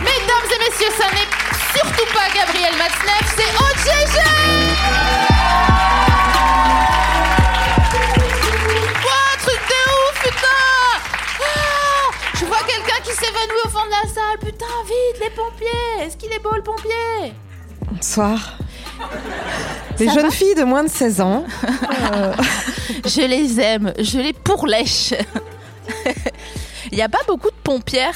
Mesdames et messieurs, ça n'est surtout pas Gabriel Matzneff, c'est OGG s'évanouit au fond de la salle, putain, vite, les pompiers. Est-ce qu'il est beau, le pompier? Bonsoir. Les Ça jeunes filles de moins de 16 ans. euh, Je les aime, je les pourlèche. Il n'y a pas beaucoup de pompières?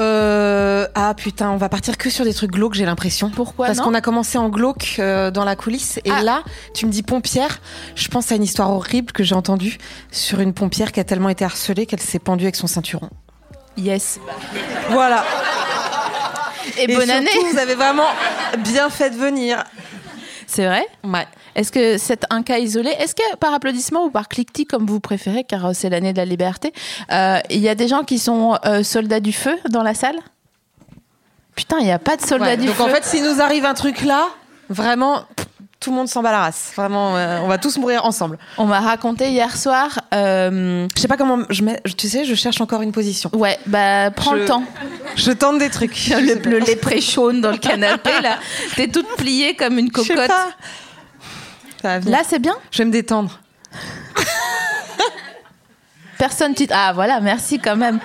Euh, ah putain, on va partir que sur des trucs glauques, j'ai l'impression. Pourquoi Parce qu'on a commencé en glauque euh, dans la coulisse. Et Ah. là, tu me dis pompière. Je pense à une histoire horrible que j'ai entendue sur une pompière qui a tellement été harcelée qu'elle s'est pendue avec son ceinturon. Yes. Voilà. Et, bonne surtout, année Vous avez vraiment bien fait de venir. C'est vrai Ouais. Est-ce que c'est un cas isolé Est-ce que par applaudissement ou par cliquetis, comme vous préférez, car euh, c'est l'année de la liberté, euh, il y a des gens qui sont euh, soldats du feu dans la salle? Putain, il n'y a pas de soldats Ouais, du donc feu. en fait, s'il nous arrive un truc là, vraiment, tout le monde s'en bat la race. Vraiment, euh, on va tous mourir ensemble. On m'a raconté hier soir. euh, Je sais pas comment je mets. Tu sais, je cherche encore une position. Ouais, bah prends Je- le temps. Je tente des trucs. Le, le lait pré-chaune dans le canapé, là. T'es toute pliée comme une cocotte. pas. Ça. Là, c'est bien? Je vais me détendre. Personne tu Ah voilà, merci quand même.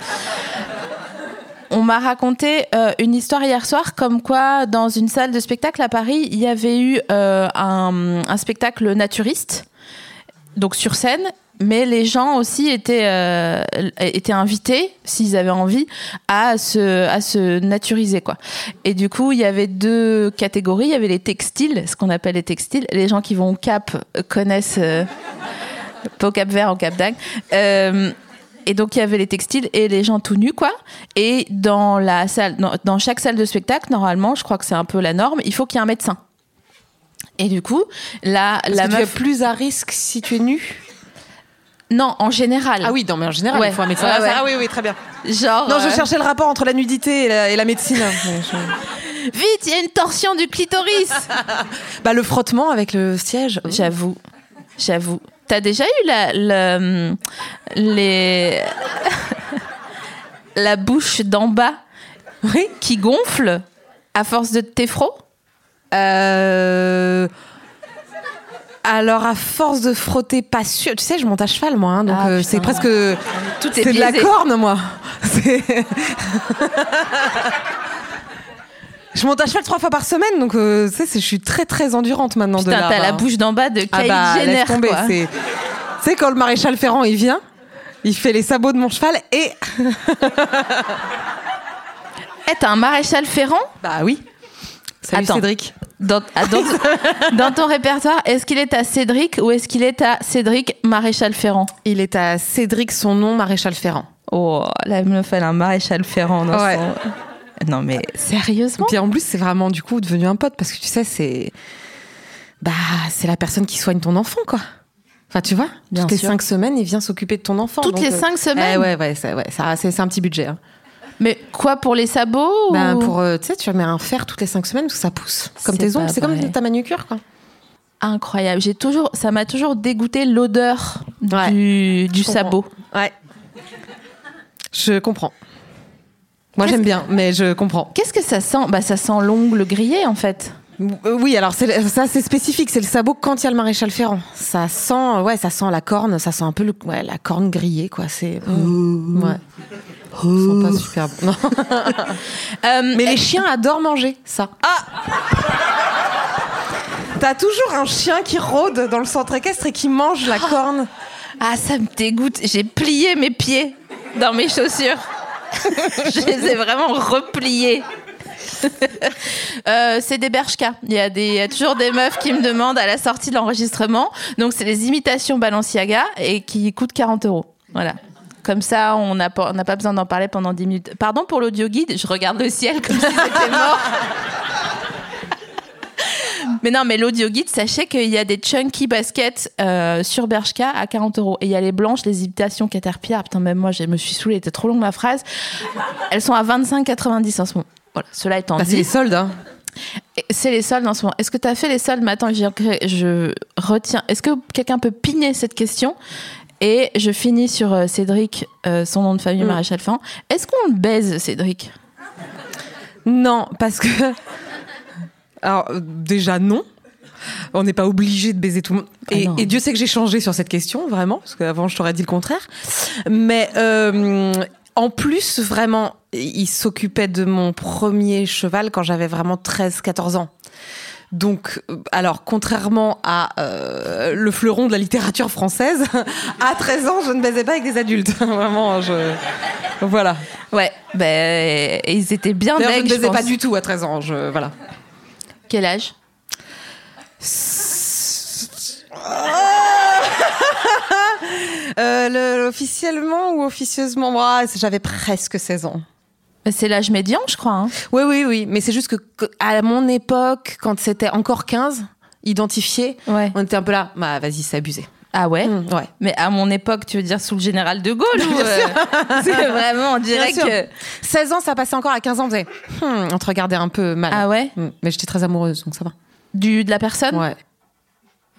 On m'a raconté euh, une histoire hier soir comme quoi dans une salle de spectacle à Paris, il y avait eu euh, un, spectacle naturiste, donc sur scène, mais les gens aussi étaient, euh, étaient invités, s'ils avaient envie, à se, à se naturiser. Quoi. Et du coup, il y avait deux catégories. Il y avait les textiles, ce qu'on appelle les textiles. Les gens qui vont au Cap connaissent... pas au Cap Vert, au Cap d'Agde. Et donc il y avait les textiles et les gens tout nus quoi. Et dans la salle, dans, dans chaque salle de spectacle, normalement, je crois que c'est un peu la norme, il faut qu'il y ait un médecin. Et du coup, la, Parce la que tu es plus à risque si tu es nu? non, en général. Ah oui, non, mais en général, Ouais. il faut un médecin. Ah, ouais. Ah oui, oui, très bien. Genre, Non, je euh, cherchais le rapport entre la nudité et la, et la médecine. Je- vite, il y a une torsion du clitoris. Bah, le frottement avec le siège. J'avoue, j'avoue. T'as déjà eu la, la- les la bouche d'en bas Oui. qui gonfle à force de téfro Euh... Alors, à force de frotter, pas sûr. Tu sais, je monte à cheval, moi. hein, donc, Ah, euh, c'est presque. Tout est C'est de la corne, moi. C'est- je monte à cheval trois fois par semaine, donc euh, tu sais, je suis très très endurante maintenant. Putain, t'as la bah. bouche d'en bas de Ah Kylie bah, Jenner, laisse tomber. quoi. c'est- Tu sais, quand le maréchal Ferrand il vient, il fait les sabots de mon cheval et. Eh, t'as un maréchal Ferrand? Bah oui. Salut Attends. Cédric. dans, ah, dans, dans ton répertoire. Est-ce qu'il est à Cédric ou est-ce qu'il est à Cédric Maréchal Ferrand? Il est à Cédric, son nom, maréchal Ferrand. Oh, la meuf, elle a un Maréchal Ferrand dans Ouais. son... Non mais sérieusement Puis en plus, c'est vraiment du coup devenu un pote parce que tu sais, c'est. Bah, c'est la personne qui soigne ton enfant, quoi. Enfin, tu vois, Bien toutes les cinq semaines, il vient s'occuper de ton enfant. Toutes donc, les euh, cinq semaines eh ouais, ouais, c'est ouais, ça- c'est c'est un petit budget. hein. Mais quoi pour les sabots Ben, ou- pour, euh, tu sais, tu mets un fer toutes les cinq semaines parce que ça pousse. Comme tes ongles, c'est comme ta manucure, quoi. Incroyable. J'ai toujours, ça m'a toujours dégoûté l'odeur Ouais. du, du sabot. Ouais. Je comprends. Moi, j'aime bien, mais je comprends. Qu'est-ce que ça sent? Bah ça sent l'ongle grillé en fait. Euh, Oui, alors ça c'est spécifique, c'est le sabot quand il y a le maréchal Ferrand. Ça sent, ouais, ça sent la corne, ça sent un peu le, ouais, la corne grillée, quoi. C'est, ouais. Ça sent pas super bon. Non. Euh, Mais les chiens adorent manger ça. Ah T'as toujours un chien qui rôde dans le centre équestre et qui mange la corne Ah, ça me dégoûte. J'ai plié mes pieds dans mes chaussures. je les ai vraiment repliés. Euh, c'est des Bershka. Il y, a des, il y a toujours des meufs qui me demandent à la sortie de l'enregistrement. Donc, c'est les imitations Balenciaga et qui coûtent 40 euros. Voilà. Comme ça, on n'a pas, on pas besoin d'en parler pendant 10 minutes. Pardon pour l'audio guide, je regarde le ciel comme si c'était mort. Mais non, mais l'audio guide, sachez qu'il y a des chunky baskets euh, sur Bershka à 40 euros. Et il y a les blanches, les imitations Caterpillar. Putain, même moi, je me suis saoulée, était trop longue ma phrase. Elles sont à 25,90 en ce moment. Voilà, cela étant Bah, dit. c'est les soldes, hein. C'est les soldes en ce moment. Est-ce que tu as fait les soldes? Attends, je, retiens. Est-ce que quelqu'un peut piner cette question? Et je finis sur euh, Cédric, euh, son nom de famille, Mm. Maréchal Fan. Est-ce qu'on le baise, Cédric? Non, parce que. Alors, euh, déjà, non. On n'est pas obligé de baiser tout le monde. Ah Et, Dieu sait que j'ai changé sur cette question, vraiment, parce qu'avant, je t'aurais dit le contraire. Mais euh, en plus, vraiment, il s'occupait de mon premier cheval quand j'avais vraiment 13-14 ans. Donc, euh, alors, contrairement à euh, le fleuron de la littérature française, à 13 ans, je ne baisais pas avec des adultes. Vraiment, je. Voilà. Ouais, ben ils étaient bien D'ailleurs, je ne je baisais pas du tout à 13 ans. Je, voilà. Quel âge Euh, le- officiellement ou officieusement Moi, J'avais presque 16 ans. Ben, C'est l'âge médian, je crois. hein. Oui, oui, oui. Mais c'est juste que que à mon époque, quand c'était encore 15, identifié, Ouais. on était un peu là. Bah, vas-y, c'est abusé. Ah ouais Mmh, ouais. Mais à mon époque, tu veux dire sous le général de Gaulle euh, C'est vraiment, on dirait que. 16 ans, ça passait encore à 15 ans. On faisait, hmm, on te regardait un peu mal. Ah ouais Hmm, Mais j'étais très amoureuse, donc ça va. du, De la personne Ouais,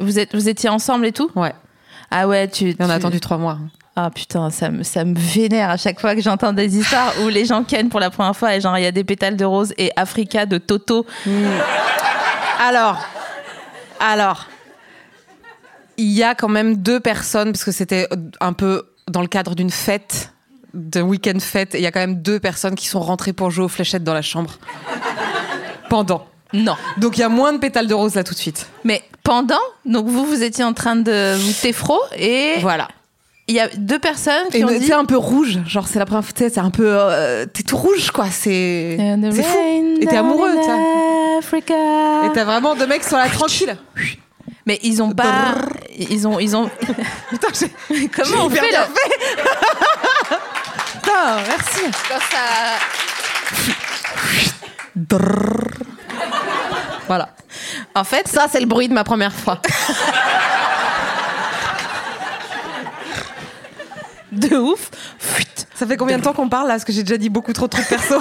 vous, êtes, vous étiez ensemble et tout ouais. Ah ouais, tu. Et on tu- a attendu trois mois. Ah putain, ça me, ça me vénère à chaque fois que j'entends des histoires où les gens kennent pour la première fois et genre il y a des pétales de rose et Africa de Toto. Alors, alors, il y a quand même deux personnes, parce que c'était un peu dans le cadre d'une fête, d'un week-end fête, et il y a quand même deux personnes qui sont rentrées pour jouer aux fléchettes dans la chambre. Pendant. Non. Donc il y a moins de pétales de rose là tout de suite. Mais pendant, donc vous, vous étiez en train de vous téfro et Voilà. il y a deux personnes qui Et ont dit. un peu rouge, genre c'est la première fois, tu sais, c'est un peu. euh, T'es tout rouge quoi, c'est. C'est fou. Et t'es amoureux. Africa. Et t'as vraiment deux mecs sur la tranquille. Mais ils ont pas. Ils ont. Ils ont... Putain, j'ai. Comment on fait là Putain, merci. quand ça. Voilà. En fait, Ça, c'est le bruit de ma première fois. de ouf. Fuit. Ça fait combien de temps qu'on parle là? Parce que j'ai déjà dit beaucoup trop de trucs perso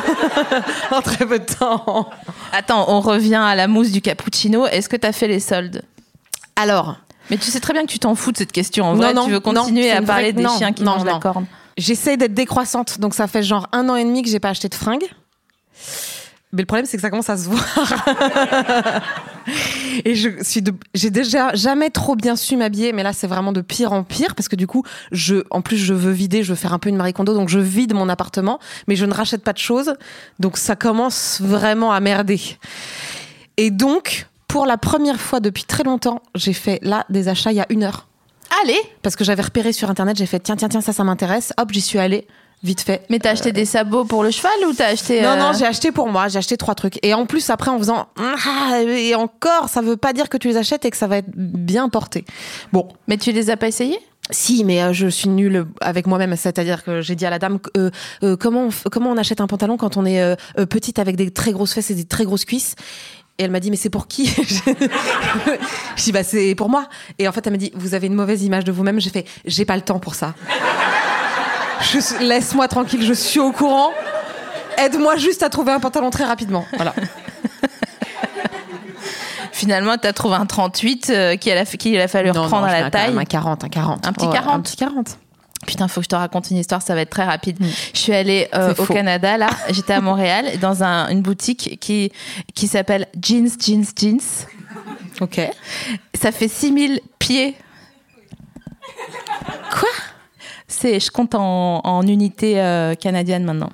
en très peu de temps. Attends, on revient à la mousse du cappuccino. Est-ce que t'as fait les soldes? Alors, Mais tu sais très bien que tu t'en fous de cette question. En vrai, Non, non, tu veux continuer non, à parler des chiens qui mangent la corne. j'essaie d'être décroissante, donc ça fait genre un an et demi que j'ai pas acheté de fringues. Mais le problème, c'est que ça commence à se voir. et je suis de... j'ai déjà jamais trop bien su m'habiller, mais là, c'est vraiment de pire en pire parce que du coup, je, en plus, je veux vider, je veux faire un peu une Marie Kondo, donc je vide mon appartement, mais je ne rachète pas de choses. Donc ça commence vraiment à merder. Et donc, pour la première fois depuis très longtemps, j'ai fait là des achats il y a une heure. Allez Parce que j'avais repéré sur internet, j'ai fait tiens, tiens, tiens, ça, ça m'intéresse. Hop, j'y suis allée, vite fait. Mais t'as acheté des sabots pour le cheval ou t'as acheté. Non, euh, non, j'ai acheté pour moi, j'ai acheté trois trucs. Et en plus, après, en faisant ah, et encore, ça veut pas dire que tu les achètes et que ça va être bien porté. Bon, Mais tu les as pas essayés? Si, mais euh, je suis nulle avec moi-même. C'est-à-dire que j'ai dit à la dame euh, euh, comment, on, comment on achète un pantalon quand on est euh, euh, petite avec des très grosses fesses et des très grosses cuisses? Et elle m'a dit, mais c'est pour qui? Je dis, bah, c'est pour moi. Et en fait, elle m'a dit, vous avez une mauvaise image de vous-même. J'ai fait, j'ai pas le temps pour ça. Je Laisse-moi tranquille, je suis au courant. Aide-moi juste à trouver un pantalon très rapidement. Voilà. Finalement, t'as trouvé un 38 euh, qu'il a, a fallu Non, reprendre non, à la taille. Un 40, un 40. Un petit Ouais, 40. Un petit 40. Putain, faut que je te raconte une histoire, ça va être très rapide. Je suis allée euh, au faux. Canada, là, j'étais à Montréal, dans un- une boutique qui, qui s'appelle Jeans, Jeans, Jeans. Ok. Ça fait 6000 pieds. Quoi? C'est, je compte en, en unité euh, canadienne maintenant.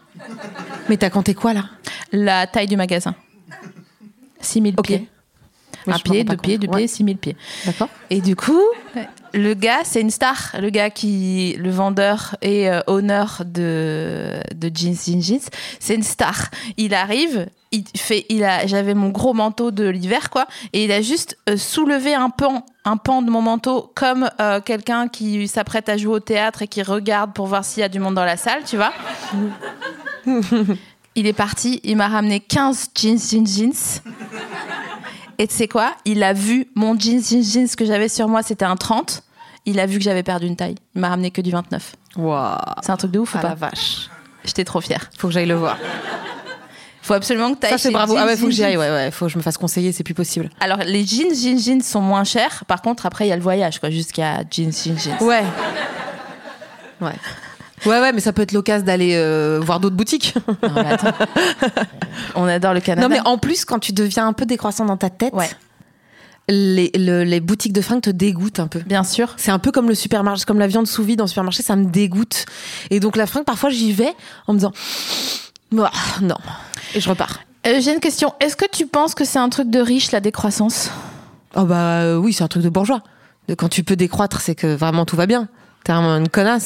Mais t'as compté quoi là? La taille du magasin. 6000 Ok. pieds. Moi, Un pied, deux pieds, deux Ouais. pieds, 6000 pieds. D'accord. Et du coup, Le gars, c'est une star. Le gars qui, le vendeur et euh, honneur de, de Jeans Jeans Jeans, c'est une star. Il arrive, il fait, il a, j'avais mon gros manteau de l'hiver, quoi, et il a juste euh, soulevé un pan, un pan de mon manteau comme euh, quelqu'un qui s'apprête à jouer au théâtre et qui regarde pour voir s'il y a du monde dans la salle, tu vois. il est parti, il m'a ramené 15 jeans, jeans, jeans. Et tu sais quoi? Il a vu mon jeans, jeans, jeans que j'avais sur moi, c'était un 30. Il a vu que j'avais perdu une taille. Il m'a ramené que du 29. Waouh. C'est un truc de ouf Ah ou la pas vache. J'étais trop fière. Faut que j'aille le voir. Faut absolument que tu Ça c'est bravo. Ah ouais, faut que j'y aille. Ouais, ouais. Faut que je me fasse conseiller. C'est plus possible. Alors, les jeans, jeans, jeans sont moins chers. Par contre, après, il y a le voyage, quoi, jusqu'à jeans, jeans, jeans. Ouais. Ouais. Ouais, ouais, mais ça peut être l'occasion d'aller euh, voir d'autres boutiques. Non, mais attends. On adore le Canada. Non, mais en plus, quand tu deviens un peu décroissant dans ta tête, Ouais. les, le- les boutiques de fringues te dégoûtent un peu. Bien sûr. C'est un peu comme le supermarché, comme la viande sous vide dans le supermarché, ça me dégoûte. Et donc la fringue, parfois j'y vais en me disant non. Et je repars. Euh, J'ai une question. Est-ce que tu penses que c'est un truc de riche, la décroissance? Oh bah euh, oui, c'est un truc de bourgeois. Quand tu peux décroître, c'est que vraiment tout va bien. T'es un- une connasse.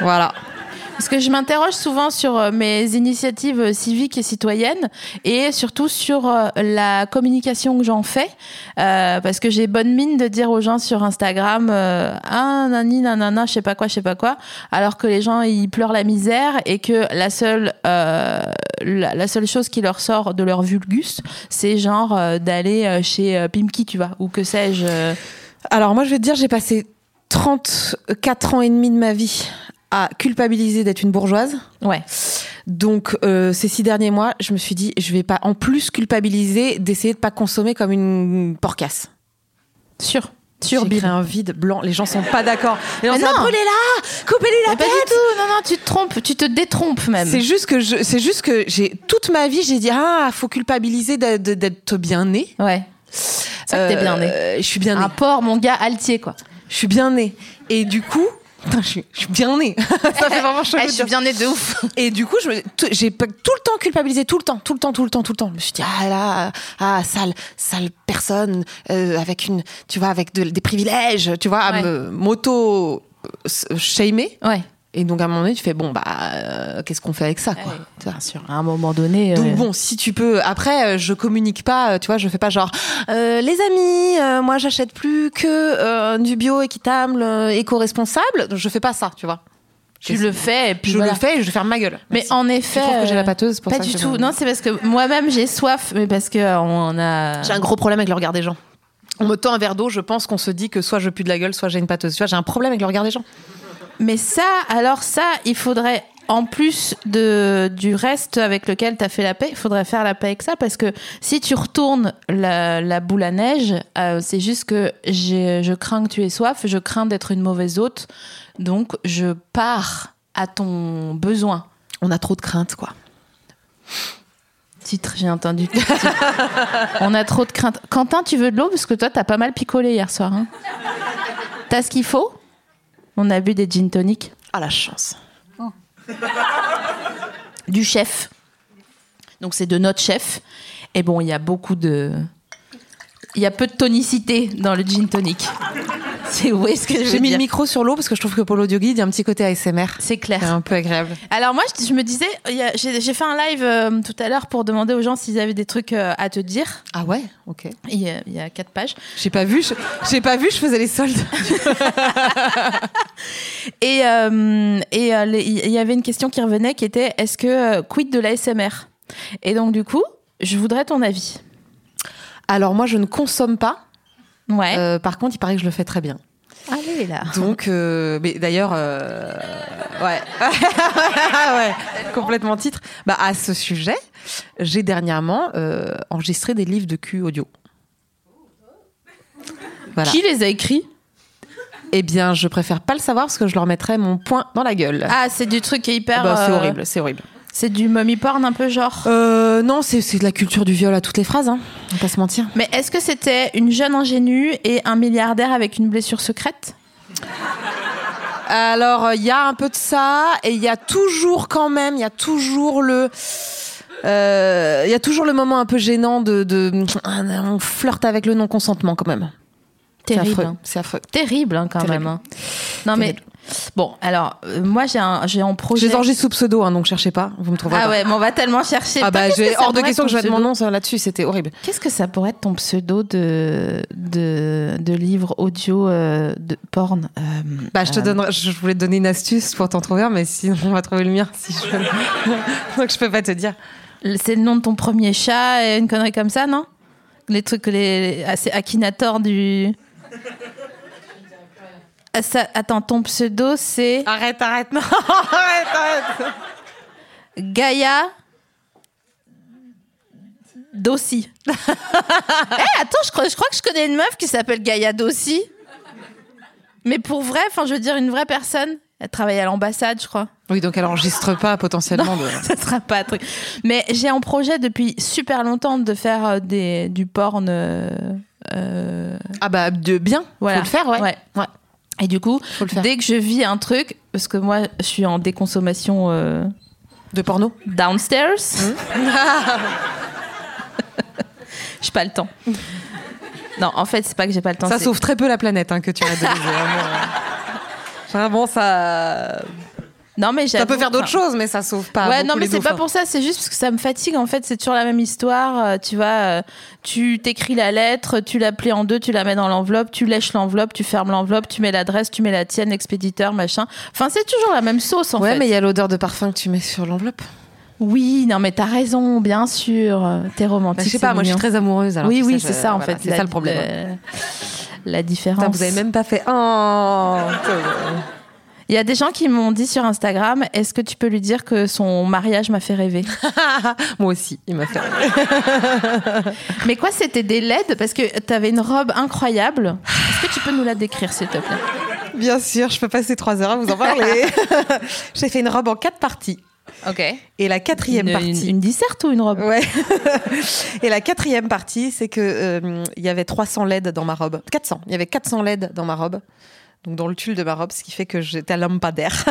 Voilà. Parce que je m'interroge souvent sur euh, mes initiatives euh, civiques et citoyennes et surtout sur euh, la communication que j'en fais. Euh, parce que j'ai bonne mine de dire aux gens sur Instagram euh, Ah, nani, nanana, je sais pas quoi, je sais pas quoi. Alors que les gens, ils pleurent la misère et que la seule, euh, la, la seule chose qui leur sort de leur vulgus, c'est genre d'aller chez Pimki, tu vois, ou que sais-je. Alors moi je vais te dire, j'ai passé 34 ans et demi de ma vie à culpabiliser d'être une bourgeoise. Ouais. Donc euh, ces six derniers mois, je me suis dit, je vais pas en plus culpabiliser d'essayer de pas consommer comme une porcasse. Sûr. Sûr, J'ai créé un vide blanc. Les gens sont pas d'accord. Les gens Mais sont non. brûlez-la, coupez-lui la Mais pas tête. du tout. Non, non, tu te trompes. Tu te détrompes même. C'est juste que je, c'est juste que j'ai toute ma vie, j'ai dit ah, faut culpabiliser d'être bien né. Ouais. C'est vrai que t'es bien né. Euh, Je suis bien né. Un porc, mon gars, altier, quoi. Je suis bien né. Et du coup, putain, je suis, je suis bien né. Ça fait vraiment Eh, de je suis bien né de ouf. Et du coup, j'ai tout le temps culpabilisé, tout le temps, tout le temps, tout le temps, tout le temps. Je me suis dit, ah là, ah, sale, sale personne, euh, avec une, tu vois, avec de- des privilèges, tu vois, à me moto euh. Ouais. Et donc, à un moment donné, tu fais, bon, bah, euh, qu'est-ce qu'on fait avec ça, quoi Ouais. Bien sûr. À un moment donné. Donc euh, bon, si tu peux. Après, euh, je communique pas. euh, Tu vois, je fais pas genre euh, les amis. moi, j'achète plus que du bio équitable, éco-responsable. Je fais pas ça, tu vois. tu le fais et puis je voilà. le fais et je vais faire ma gueule. Mais Merci. en effet. Trouves que j'ai la pâteuse pour Pas ça du tout. je- Non, c'est parce que moi-même j'ai soif, mais parce que on a. J'ai un gros problème avec le regard des gens. On me tend un verre d'eau, je pense qu'on se dit que soit je pue de la gueule, soit j'ai une pâteuse. Tu vois, j'ai un problème avec le regard des gens. Mais ça, alors ça, il faudrait. En plus de, du reste avec lequel tu as fait la paix, il faudrait faire la paix avec ça parce que si tu retournes la, la boule à neige, euh, c'est juste que je crains que tu aies soif, je crains d'être une mauvaise hôte, donc je pars à ton besoin. On a trop de craintes, quoi. Titre, j'ai entendu. On a trop de crainte. Quentin, tu veux de l'eau Parce que toi, t'as pas mal picolé hier soir. hein. T'as ce qu'il faut? On a bu des gin tonic. Ah la chance. Du chef. Donc, c'est de notre chef. Et bon, il y a beaucoup de. Il y a peu de tonicité dans le gin tonic. C'est où est-ce que J'ai mis dire le micro sur l'eau parce que je trouve que pour l'audioguide, il y a un petit côté ASMR. C'est clair. C'est un peu agréable. Alors moi, je, je me disais, il y a- j'ai j'ai fait un live euh, tout à l'heure pour demander aux gens s'ils avaient des trucs euh, à te dire. Ah ouais, ok. Il y a, il y a quatre pages. J'ai pas vu, je- j'ai pas vu, je faisais les soldes. Et euh, et il y avait une question qui revenait qui était est-ce que quid de l'ASMR Et donc du coup, je voudrais ton avis. Alors moi, je ne consomme pas. Ouais. Euh, par contre, il paraît que je le fais très bien. Allez là. Donc, euh, mais d'ailleurs, euh, ouais, ouais, complètement titre. Bah à ce sujet, j'ai dernièrement euh, enregistré des livres de cul audio. Voilà. Qui les a écrits? Eh bien, je préfère pas le savoir parce que je leur mettrais mon poing dans la gueule. Ah, c'est du truc qui est hyper. Bah, c'est horrible, c'est horrible. C'est du mommy porn un peu genre? Euh, non, c'est de la culture du viol à toutes les phrases, hein. On va pas se mentir. Mais est-ce que c'était une jeune ingénue et un milliardaire avec une blessure secrète? Alors, il y a un peu de ça, et il y a toujours quand même, il y a toujours le. euh, Il y a toujours le moment un peu gênant de, de. On flirte avec le non-consentement quand même. C'est Terrible. affreux. hein. C'est affreux. Terrible hein, quand Terrible. même. hein. Non mais bon, alors euh, moi j'ai un j'ai en Je projet. les enregistre sous pseudo, hein, donc cherchez pas, vous me trouverez Ah pas. ouais, mais on va tellement chercher. Ah bah, j'ai hors de question que je mette mon nom là-dessus, c'était horrible. Qu'est-ce que ça pourrait être ton pseudo de de, de livre audio euh, de porn euh, Bah, je te donnerai, je voulais te donner une astuce pour t'en trouver un, mais sinon on va trouver le mien. Si je... donc je peux pas te dire. C'est le nom de ton premier chat et une connerie comme ça, non? Les trucs, les assez Akinator du. Ça- attends, ton pseudo c'est Arrête, arrête, non, arrête, arrête. Gaïa Dossi. Eh, attends, je crois, je crois que je connais une meuf qui s'appelle Gaïa Dossi. Mais pour vrai, enfin, je veux dire, une vraie personne. Elle travaille à l'ambassade, je crois. Oui, donc elle enregistre pas potentiellement. De... Ça sera pas un truc. Mais j'ai en projet depuis super longtemps de faire euh, des, du porn. euh, euh, Ah bah de bien. voilà. Faut le faire, ouais. Ouais. Ouais. Et du coup, dès que je vis un truc, parce que moi, je suis en déconsommation euh, De porno. downstairs. Mmh. j'ai pas le temps. Non, en fait, c'est pas que j'ai pas le temps. Ça sauve très peu la planète hein, que tu. Vraiment, euh. Vraiment, ça. Non, mais Ça peut faire d'autres choses, mais ça sauve pas. ouais, non, mais c'est pas pour ça, c'est juste parce que ça me fatigue. En fait, c'est toujours la même histoire. euh, tu vois, euh, tu t'écris la lettre, tu la plies en deux, tu la mets dans l'enveloppe, tu lèches l'enveloppe, tu fermes l'enveloppe, tu mets l'adresse, tu mets la tienne, l'expéditeur, machin. Enfin, c'est toujours la même sauce, en Ouais, fait. mais il y a l'odeur de parfum que tu mets sur l'enveloppe. Oui, non, mais t'as raison, bien sûr. T'es romantique. Bah, je sais pas, moi je suis très amoureuse. alors oui, oui, c'est ça, en voilà, fait. C'est ça le problème. La, la différence. Putain, vous avez même pas fait. Oh Il y a des gens qui m'ont dit sur Instagram est-ce que tu peux lui dire que son mariage m'a fait rêver Moi aussi, il m'a fait. Mais quoi, c'était des LED Parce que t'avais une robe incroyable. Est-ce que tu peux nous la décrire, s'il te plaît? Bien sûr, je peux passer trois heures à vous en parler. J'ai fait une robe en quatre parties. Ok. Et la quatrième Une, partie. une, une disserte ou une robe? Ouais. Et la quatrième partie, c'est que euh, il y avait 300 LED dans ma robe. 400. Il y avait 400 LED dans ma robe. Donc dans le tulle de ma robe, ce qui fait que j'étais à lampadaire.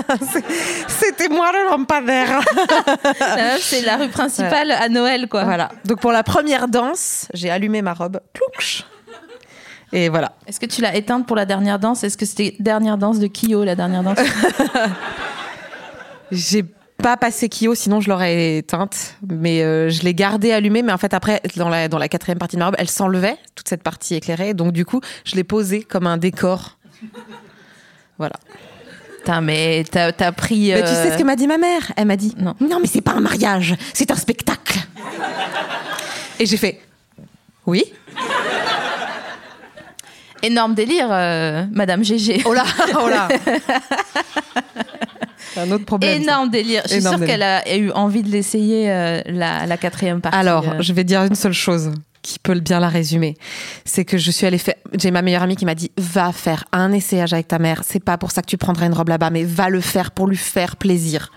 C'était moi le lampadaire. C'est la rue principale à Noël, quoi. voilà. Donc pour la première danse, j'ai allumé ma robe. Et voilà. Est-ce que tu l'as éteinte pour la dernière danse? Est-ce que c'était dernière danse de Kyo, la dernière danse? J'ai pas passé Kyo, sinon je l'aurais éteinte. Mais euh, je l'ai gardée allumée. Mais en fait, après, dans la, dans la quatrième partie de ma robe, elle s'enlevait, toute cette partie éclairée. Donc du coup, je l'ai posée comme un décor. Voilà. Putain, mais t'as t'as pris. Mais tu euh, sais ce que m'a dit ma mère? Elle m'a dit Non. non, mais c'est pas un mariage, c'est un spectacle. Et j'ai fait oui. Énorme délire, euh, Madame GG. Oh là, oh là. C'est un autre problème. ça. Énorme délire. Je suis sûre qu'elle a eu envie de l'essayer, euh, la, la quatrième partie. Alors, je vais dire une seule chose qui peut bien la résumer. C'est que je suis allée faire. J'ai ma meilleure amie qui m'a dit va faire un essayage avec ta mère. C'est pas pour ça que tu prendras une robe là-bas, mais va le faire pour lui faire plaisir.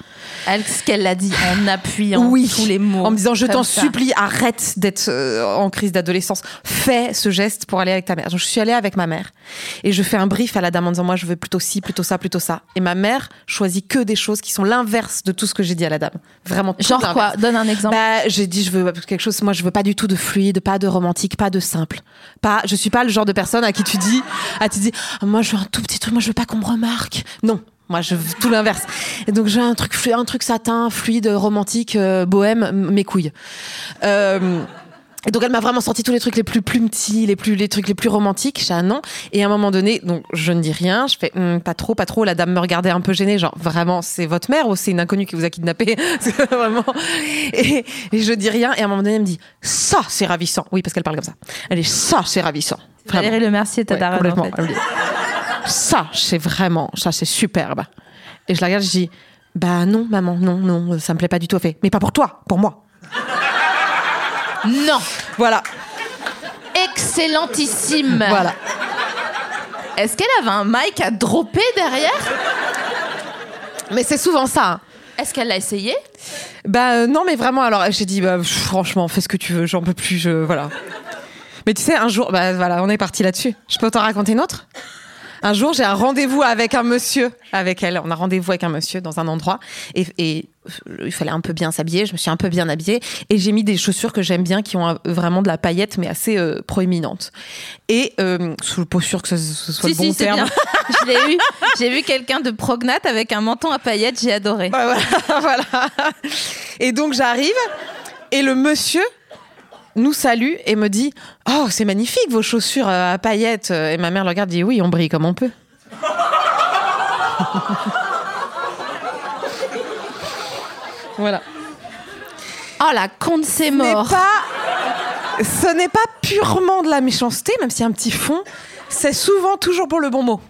Elle, ce qu'elle l'a dit en appuyant oui. tous les mots. En me disant je t'en supplie, arrête d'être euh, en crise d'adolescence. Fais ce geste pour aller avec ta mère. Donc je suis allée avec ma mère et je fais un brief à la dame en disant moi je veux plutôt ci, plutôt ça, plutôt ça. Et ma mère choisit que des choses qui sont l'inverse de tout ce que j'ai dit à la dame. Vraiment. Genre quoi? Donne un exemple. Bah, j'ai dit je veux quelque chose. Moi, je veux pas du tout de fluide, pas de romantique, pas de simple. Pas. Je suis pas le genre de personne à qui tu dis, à qui tu dis, moi, je veux un tout petit truc. Moi, je veux pas qu'on me remarque. Non. Moi, je veux tout l'inverse. Et donc, j'ai un truc, un truc satin, fluide, romantique, euh, bohème, mes couilles. Euh, et donc elle m'a vraiment sorti tous les trucs les plus plumtis, les plus les trucs les plus romantiques. J'ai un non. Et à un moment donné, donc je ne dis rien. Je fais Hum, pas trop, pas trop. La dame me regardait un peu gênée, genre vraiment c'est votre mère ou c'est une inconnue qui vous a kidnappé vraiment. Et, et je dis rien. Et à un moment donné, elle me dit ça c'est ravissant. Oui parce qu'elle parle comme ça. Elle dit ça c'est ravissant. Vraiment. Valérie Le Mercier, ta Ouais, complètement. en fait. Ça c'est vraiment, ça c'est superbe. Et je la regarde, je dis bah non maman, non non, ça me plaît pas du tout. Elle fait mais pas pour toi, pour moi. Non. Voilà, Excellentissime. voilà. Est-ce qu'elle avait un mic à dropper derrière? Mais c'est souvent ça. hein. Est-ce qu'elle l'a essayé? Bah euh, non, mais vraiment. Alors j'ai dit, bah, pff, franchement, fais ce que tu veux. J'en peux plus. Je voilà. Mais tu sais, un jour, bah voilà, on est parti là-dessus. Je peux t'en raconter une autre? Un jour, j'ai un rendez-vous avec un monsieur, avec elle. On a rendez-vous avec un monsieur dans un endroit et, et euh, il fallait un peu bien s'habiller. Je me suis un peu bien habillée et j'ai mis des chaussures que j'aime bien, qui ont vraiment de la paillette, mais assez euh, proéminente. Et euh, sous le pas sûr que ce, ce soit Si, le bon si, terme. bien. Je l'ai eu. J'ai vu quelqu'un de prognate avec un menton à paillettes, j'ai adoré. Ouais, voilà, voilà. Et donc j'arrive et le monsieur nous salue et me dit Oh, c'est magnifique vos chaussures euh, à paillettes. Et ma mère le regarde et dit Oui, on brille comme on peut. voilà. Oh la conte, c'est mort. pas, ce n'est pas purement de la méchanceté, même s'il y a un petit fond. C'est souvent toujours pour le bon mot.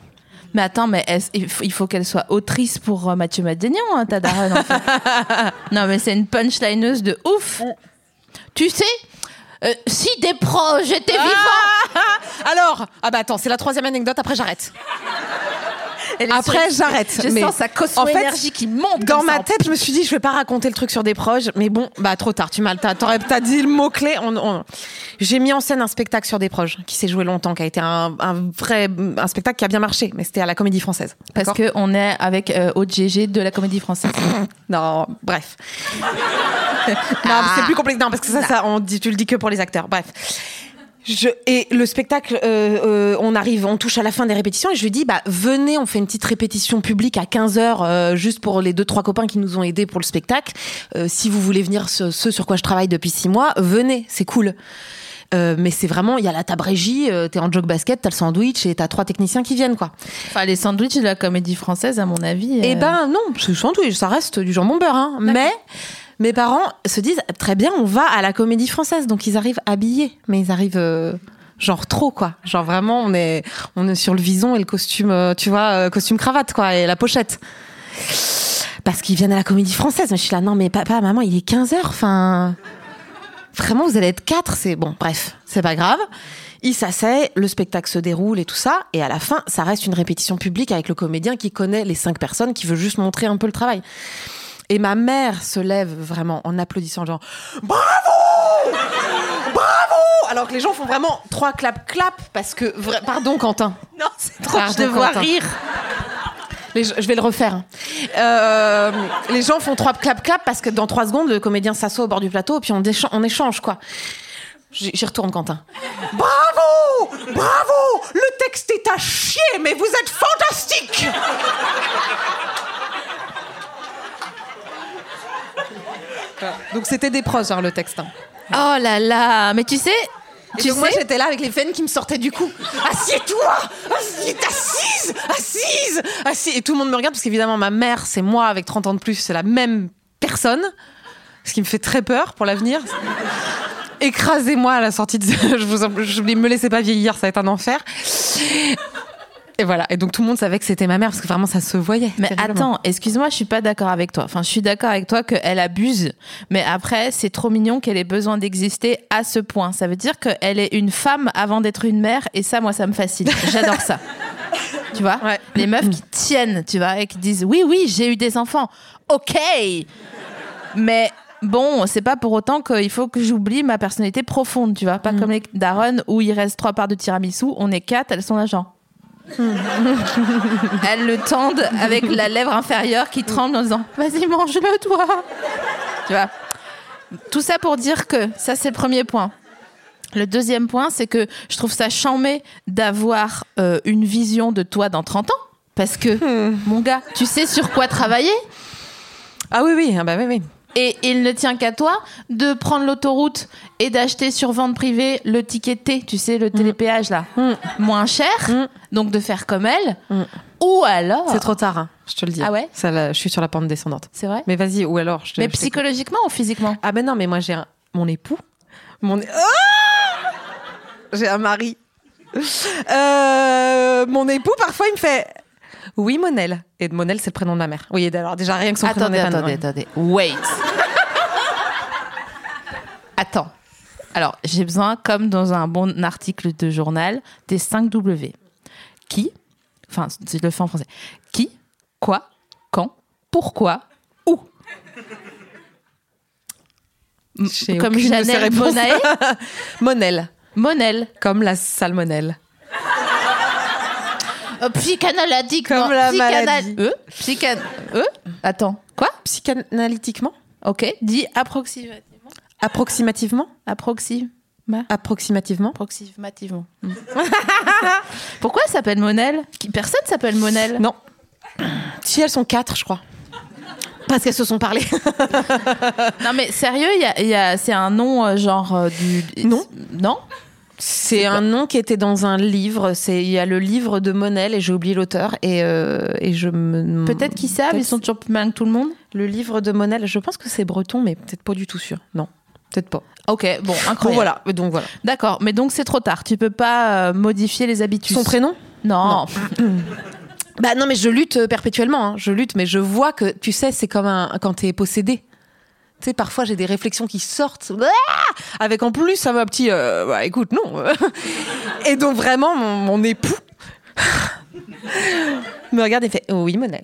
Mais attends, mais il faut, qu'elle soit autrice pour euh, Mathieu Madénian, hein, ta daronne, en fait. non, mais c'est une punchlineuse de ouf. Tu sais, euh, si des proches étaient vivants. Alors, ah bah attends, c'est la troisième anecdote, après j'arrête. Après, j'arrête. Je mais sens sa cosmo-énergie qui monte. Dans ça ma en tête, je me suis dit, je vais pas raconter le truc sur des proches, mais bon, bah trop tard. Tu m'as, t'as, dit le mot clé. On, on- J'ai mis en scène un spectacle sur des proches qui s'est joué longtemps, qui a été un, un vrai, un spectacle qui a bien marché, mais c'était à la Comédie Française. Parce D'accord? qu'on est avec euh, OGG de la comédie française. non, bref. non, c'est plus complexe. Non, parce que ça, ça, on dit, tu le dis que pour les acteurs. Bref. Je, et le spectacle, euh, euh, on arrive, on touche à la fin des répétitions et je lui dis, bah venez, on fait une petite répétition publique à 15 heures, euh, juste pour les deux trois copains qui nous ont aidés pour le spectacle. Euh, si vous voulez venir, ce, ce sur quoi je travaille depuis six mois, venez, c'est cool. Euh, mais c'est vraiment, il y a la table régie, euh, t'es en jog basket, t'as le sandwich et t'as trois techniciens qui viennent quoi. Enfin, les sandwichs de la comédie française, à mon avis. Eh euh, ben non, c'est sandwich, ça reste du jambon beurre. Hein. Mais mes parents se disent très bien, on va à la comédie française, donc ils arrivent habillés, mais ils arrivent euh, genre trop quoi. Genre vraiment, on est on est sur le vison et le costume, euh, tu vois, euh, costume cravate quoi et la pochette. Parce qu'ils viennent à la comédie française. Je suis là, non mais papa, maman, il est 15 heures, enfin. Vraiment, vous allez être quatre, c'est bon. Bref, c'est pas grave. Il s'asseye, le spectacle se déroule et tout ça, et à la fin, ça reste une répétition publique avec le comédien qui connaît les cinq personnes, qui veut juste montrer un peu le travail. Et ma mère se lève vraiment en applaudissant, genre bravo, bravo, alors que les gens font vraiment trois clap clap parce que pardon Quentin. Non, c'est trop Pardon, de voir Quentin. rire. Les- je vais le refaire. hein. Euh, les gens font trois clap clap parce que dans trois secondes, le comédien s'assoit au bord du plateau et puis on, on échange quoi. J'y retourne, Quentin. Bravo Bravo Le texte est à chier, mais vous êtes fantastique Donc c'était des proches, hein, le texte. hein. Oh là là, mais tu sais, Et tu donc moi j'étais là avec les veines qui me sortaient du cou. Assieds-toi Assieds assise Assise Assise Et tout le monde me regarde parce qu'évidemment ma mère, c'est moi avec 30 ans de plus, c'est la même personne. Ce qui me fait très peur pour l'avenir. Écrasez-moi à la sortie de... je vous en- je ne me laissez pas vieillir, ça va être un enfer. Et voilà. Et donc tout le monde savait que c'était ma mère parce que vraiment ça se voyait. Mais attends, excuse-moi, je suis pas d'accord avec toi. Enfin, je suis d'accord avec toi qu'elle abuse, mais après, c'est trop mignon qu'elle ait besoin d'exister à ce point. Ça veut dire qu'elle est une femme avant d'être une mère, et ça, moi, ça me fascine. J'adore ça. Tu vois? Ouais. Les meufs qui tiennent, tu vois, et qui disent oui, oui, j'ai eu des enfants. Ok Mais bon, c'est pas pour autant qu'il faut que j'oublie ma personnalité profonde, tu vois. Pas comme les darons où il reste trois parts de tiramisu, on est quatre, elles sont là, genre. Elles le tendent avec la lèvre inférieure qui tremble en disant Vas-y, mange-le, toi. Tu vois Tout ça pour dire que ça, c'est le premier point. Le deuxième point, c'est que je trouve ça chambé d'avoir euh, une vision de toi dans 30 ans. Parce que, mon gars, tu sais sur quoi travailler? Ah oui, oui, ah bah oui, oui. Et il ne tient qu'à toi de prendre l'autoroute et d'acheter sur vente privée le ticket T, tu sais, le télépéage là, moins cher, donc de faire comme elle. Ou alors. C'est trop tard, hein, je te le dis. Ah ouais Ça, là, Je suis sur la pente descendante. C'est vrai Mais vas-y, ou alors je te Mais je psychologiquement ou physiquement Ah ben non, mais moi j'ai un- mon époux. Mon... Ah j'ai un mari. Euh, mon époux, parfois, il me fait Oui, Monel. Et Monel, c'est le prénom de ma mère. Oui, alors déjà rien que son Attendez, prénom. attendez, nom, attendez. Wait. Attends. Alors, j'ai besoin, comme dans un bon article de journal, des 5 W. Qui Enfin, je le fais en français. Qui Quoi Quand Pourquoi Où Comme réponses. Monáe Monel, Monel. comme la salmonelle. Euh, psychanalytique. Comme la psychana- maladie. Euh Psychan... Euh Attends, quoi Psychanalytiquement Ok, dis approximativement. Approximativement Approxima... Approximativement Approximativement. Pourquoi elle s'appelle Monel? Qui- Personne s'appelle Monel. Non. Si elles sont quatre, je crois. Parce qu'elles se sont parlé. Non mais sérieux, il y a, il y a- c'est un nom euh, genre euh, du... Non. Non? C'est un nom qui était dans un livre. C'est il y a le livre de Monel et j'ai oublié l'auteur et euh, et je me Peut-être qu'ils savent, ils sont toujours plus malins que tout le monde. le livre de Monel. Je pense que c'est breton, mais peut-être pas du tout sûr. Non, peut-être pas. Ok, bon, incroyable. Bon voilà. Donc voilà. D'accord, mais donc c'est trop tard. Tu peux pas euh, modifier les habitudes. Son prénom? Non. Bah non, mais je lutte euh, perpétuellement. hein. Je lutte, mais je vois que, tu sais, c'est comme un, quand t'es possédé. Tu sais, parfois j'ai des réflexions qui sortent, Ah avec en plus un petit, euh, bah écoute, non. et donc vraiment, mon, mon époux me regarde et fait, oh oui, Monel.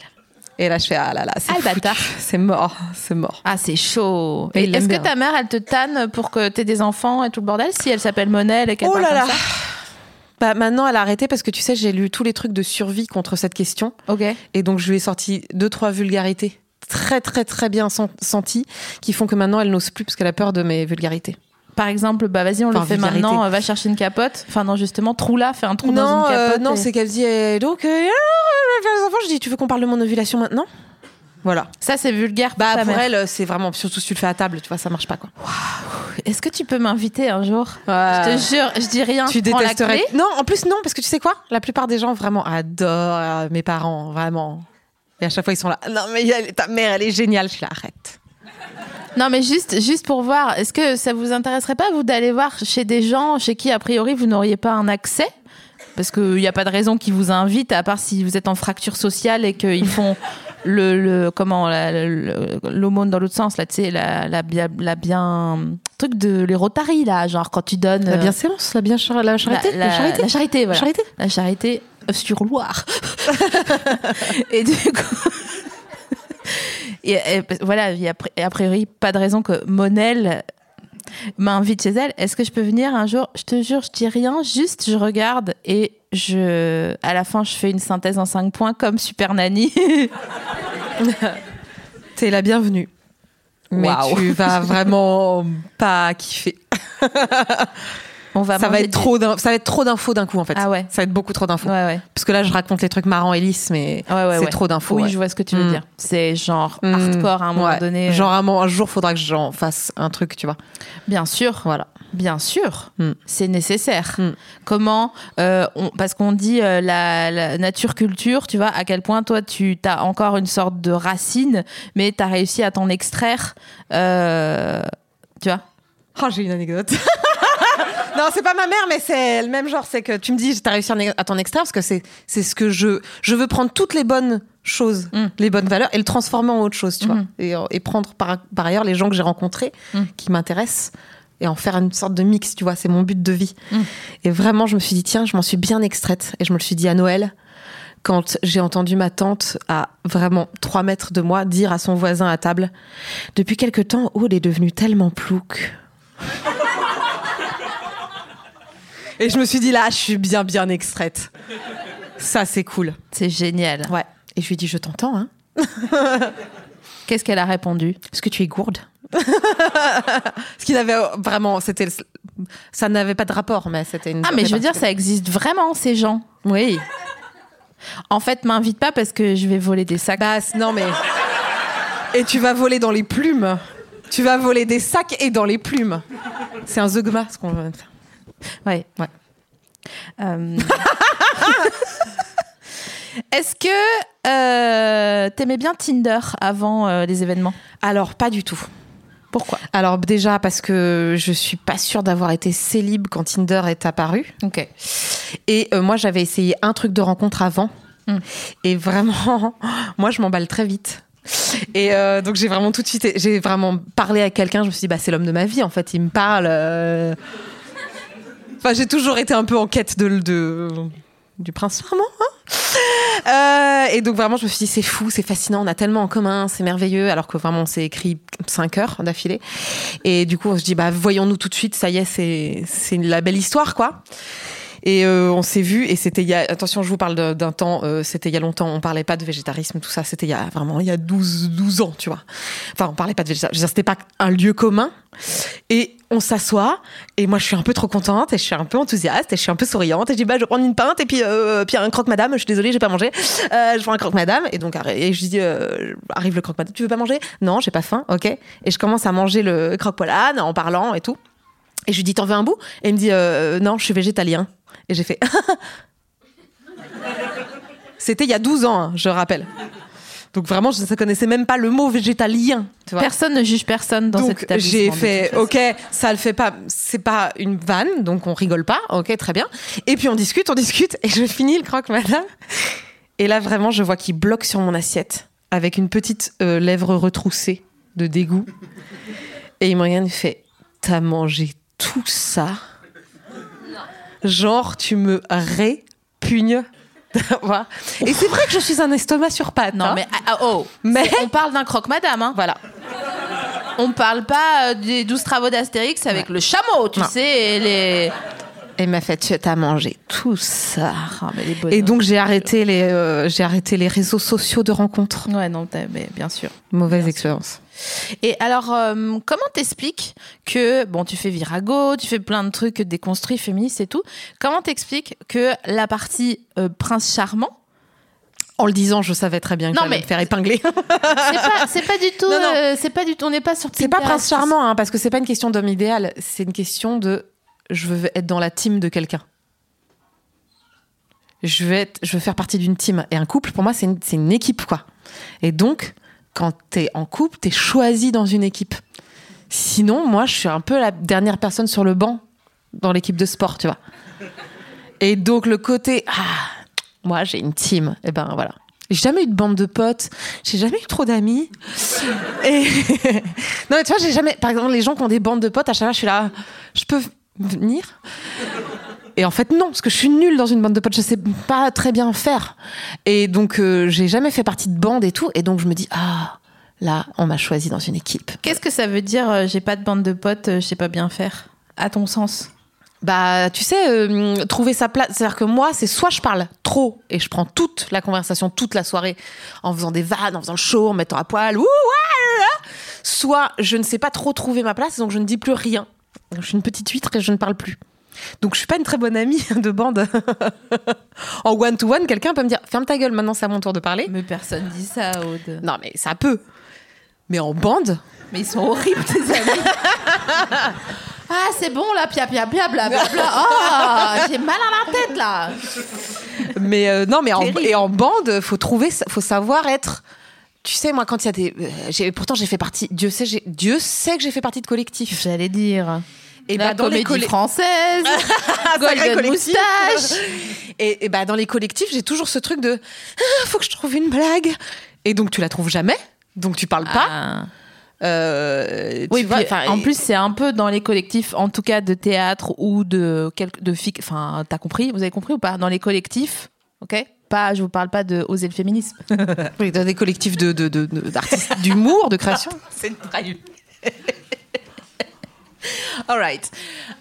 Et là, je fais, ah là là, c'est Ah, bâtard. c'est mort, c'est mort. Ah, c'est chaud. Et Est-ce que ta mère, elle te tanne pour que t'aies des enfants et tout le bordel si elle s'appelle Monel et qu'elle Oh parle là comme là. ça Bah maintenant, elle a arrêté parce que tu sais, j'ai lu tous les trucs de survie contre cette question. Ok. Et donc, je lui ai sorti deux, trois vulgarités très, très, très bien sen- senties qui font que maintenant, elle n'ose plus parce qu'elle a peur de mes vulgarités. Par exemple, bah vas-y, on Enfin, le fait vulgarité. maintenant. euh, Va chercher une capote. Enfin non, justement, trou là, fais un trou dans Non, une euh, capote. non, et- c'est qu'elle dit euh, donc euh, ah, les enfants. Je dis tu veux qu'on parle de mon ovulation maintenant? Voilà. Ça, c'est vulgaire pour Bah ta pour mère. elle, euh, c'est vraiment surtout si tu le fais à table, tu vois, ça marche pas quoi. Est-ce que tu peux m'inviter un jour? Ouais. Je te jure, je dis rien. Tu la détesterais. clé? Non, en plus non, parce que tu sais quoi? La plupart des gens vraiment adorent mes parents, vraiment. Et à chaque fois ils sont là. Non mais elle- ta mère, elle est géniale. Je suis là, arrête. Non, mais juste, juste pour voir, est-ce que ça vous intéresserait pas, vous, d'aller voir chez des gens chez qui, a priori, vous n'auriez pas un accès? Parce qu'il n'y a pas de raison qu'ils vous invitent, à part si vous êtes en fracture sociale et qu'ils font le, le- comment, la- l'aumône dans l'autre sens, là, tu sais, la, la, bien- la bien. truc de les Rotaries, là, genre quand tu donnes. La euh, bienséance, la bien char- la charité, la, la, charité. La charité, voilà. Charité. La charité sur Loire. et du coup. Et, et, voilà, il y a a, priori pas de raison que Monel m'invite chez elle. Est-ce que je peux venir un jour? Je te jure, je dis rien, juste je regarde et je, à la fin, je fais une synthèse en 5 points comme Super Nanny. T'es la bienvenue. Mais tu vas vraiment pas kiffer. On va ça va être trop ça va être trop d'infos d'un coup en fait. Ah ouais. Ça va être beaucoup trop d'infos. Ouais, ouais. Parce que là je raconte les trucs marrants et lisses mais c'est trop d'infos. Oui, je vois ce que tu veux Mm. dire. C'est genre Mm. hardcore à un moment donné. Genre un, un jour faudra que j'en fasse un truc, tu vois. Bien sûr. Voilà. Bien sûr, Mm. c'est nécessaire. Mm. Comment euh, on- Parce qu'on dit euh, la, la nature culture, tu vois, à quel point toi tu as encore une sorte de racine, mais tu as réussi à t'en extraire. euh, tu vois Oh, j'ai une anecdote. non, c'est pas ma mère, mais c'est le même genre. C'est que tu me dis, t'as réussi à t'en extraire parce que c'est c'est ce que je je veux prendre toutes les bonnes choses, Mm. les bonnes valeurs et le transformer en autre chose, tu vois. Mhm. Et, et prendre par, par ailleurs les gens que j'ai rencontrés Mm. qui m'intéressent et en faire une sorte de mix, tu vois. C'est mon but de vie. Mm. Et vraiment, je me suis dit, tiens, je m'en suis bien extraite. Et je me le suis dit à Noël. Quand j'ai entendu ma tante à vraiment 3 mètres de moi dire à son voisin à table Depuis quelque temps, Aude est devenue tellement plouc. Et je me suis dit là, je suis bien bien extraite. Ça c'est cool. C'est génial. Ouais. Et je lui ai dit je t'entends hein. Qu'est-ce qu'elle a répondu? Parce que tu es gourde? Ce qui n'avait vraiment, c'était, ça n'avait pas de rapport, mais c'était une. Ah, mais je veux dire, ça existe vraiment, ces gens? Oui. En fait, m'invite pas parce que je vais voler des sacs. Bah non mais. Et tu vas voler dans les plumes. Tu vas voler des sacs et dans les plumes. C'est un zeugma ce qu'on veut faire. Ouais. Ouais. Euh, Est-ce que euh, t'aimais bien Tinder avant euh, les événements? Alors pas du tout. Pourquoi? Alors déjà parce que je suis pas sûre d'avoir été célib quand Tinder est apparu. Ok. Et euh, moi j'avais essayé un truc de rencontre avant. Mm. Et vraiment, moi je m'emballe très vite. Et euh, donc j'ai vraiment tout de suite, j'ai vraiment parlé à quelqu'un. Je me suis dit, bah c'est l'homme de ma vie. En fait, il me parle. euh. Enfin, j'ai toujours été un peu en quête de, de- du prince charmant. hein. Euh, et donc vraiment, je me suis dit, c'est fou, c'est fascinant, on a tellement en commun, c'est merveilleux. Alors que vraiment, on s'est écrit 5 heures d'affilée. Et du coup, on se dit, bah voyons-nous tout de suite. Ça y est, c'est c'est la belle histoire, quoi. Et euh, on s'est vu et c'était il y a attention je vous parle d'un temps euh, c'était il y a longtemps. On parlait pas de végétarisme tout ça. C'était il y a vraiment il y a 12 12 ans tu vois. Enfin on parlait pas de végétarisme c'était pas un lieu commun. Et on s'assoit et moi je suis un peu trop contente et je suis un peu enthousiaste et je suis un peu souriante et je dis bah je vais prendre une pinte et puis euh, puis un croque madame je suis désolée j'ai pas mangé. Euh, je prends un croque madame et donc et je dis arrive le croque madame tu veux pas manger? Non j'ai pas faim ok. Et je commence à manger le croque poilade en parlant et tout. Et je lui dis t'en veux un bout? Et il me dit non je suis végétalien et j'ai fait c'était il y a 12 ans hein, je rappelle. Donc vraiment je ne connaissais même pas le mot végétalien tu vois. Personne ne juge personne dans cet donc établissement. j'ai fait ok ça le fait pas c'est pas une vanne donc on rigole pas ok très bien. Et puis on discute on discute et je finis le croque madame. Et là vraiment je vois qu'il bloque sur mon assiette avec une petite euh, lèvre retroussée de dégoût. Et il me regarde et fait t'as mangé tout ça? Genre tu me répugnes et c'est vrai que je suis un estomac sur pattes Non, hein. mais ah, ah, oh, Mais- on parle d'un croque-madame. Hein. voilà On parle pas euh, des 12 travaux d'Astérix avec le chameau, tu Non. sais, et les. et il m'a fait tu as mangé tout ça Ah, mais Et donc j'ai arrêté les euh, j'ai arrêté les réseaux sociaux de rencontres. Ouais, non, mais bien sûr. Mauvaise expérience. Et alors, euh, comment t'expliques que, bon, tu fais Virago, tu fais plein de trucs déconstruits, féministes et tout. Comment t'expliques que la partie euh, prince charmant, En le disant, je savais très bien que Non, mais- me faire épingler. c'est pas, du tout, euh, c'est pas du tout, on n'est pas sur. c'est pas prince charmant, hein, parce que c'est pas une question d'homme idéal. C'est une question de je veux être dans la team de quelqu'un. Je veux être, je veux faire partie d'une team. Et un couple, pour moi, c'est une, c'est une équipe, quoi. Et donc, quand t'es en couple, t'es choisi dans une équipe. Sinon, moi, je suis un peu la dernière personne sur le banc dans l'équipe de sport, tu vois. Et donc, le côté, ah, moi, j'ai une team. Et ben voilà. J'ai jamais eu de bande de potes. J'ai jamais eu trop d'amis. Non, mais tu vois, j'ai jamais. Par exemple, les gens qui ont des bandes de potes, à chaque fois, je suis là, je peux venir? Et en fait, non, parce que je suis nulle dans une bande de potes. Je sais pas très bien faire. Et donc, euh, j'ai jamais fait partie de bande et tout. Et donc, je me dis, ah, là, on m'a choisi dans une équipe. Qu'est-ce que ça veut dire euh, J'ai pas de bande de potes, euh, je sais pas bien faire? À ton sens? Bah, tu sais, euh, trouver sa place. C'est-à-dire que moi, c'est soit je parle trop et je prends toute la conversation, toute la soirée, en faisant des vannes, en faisant le show, en mettant à poil, ouh, là. soit je ne sais pas trop trouver ma place, donc je ne dis plus rien. Je suis une petite huître et je ne parle plus. Donc je suis pas une très bonne amie de bande. en one to one, quelqu'un peut me dire ferme ta gueule, maintenant c'est à mon tour de parler. Mais personne dit ça, Aude. Non, mais ça peut. Mais en bande, Mais ils sont horribles, tes amis. ah, c'est bon, là, pia, pia, pia, bla, bla, bla. Oh, j'ai mal à la tête, là. Mais euh, non, mais en, et en bande, faut trouver, faut savoir être. Tu sais, moi, quand il y a des, euh, pourtant j'ai fait partie. Dieu sait, Dieu sait que j'ai fait partie de collectifs. J'allais dire. Et la bah, dans les française, Golden. Moustache. Et, et bah dans les collectifs, j'ai toujours ce truc de, ah, faut que je trouve une blague. Et donc tu la trouves jamais. Donc tu parles pas. Ah. Euh, Oui, vois, puis, enfin, en et- plus, c'est un peu dans les collectifs, en tout cas de théâtre ou de quelque, de fic. Enfin, t'as compris Vous avez compris ou pas? Dans les collectifs, ok? Pas, je vous parle pas de oser le féminisme. oui, dans des collectifs de, d'artistes d'humour, de création. c'est une trahison. All right.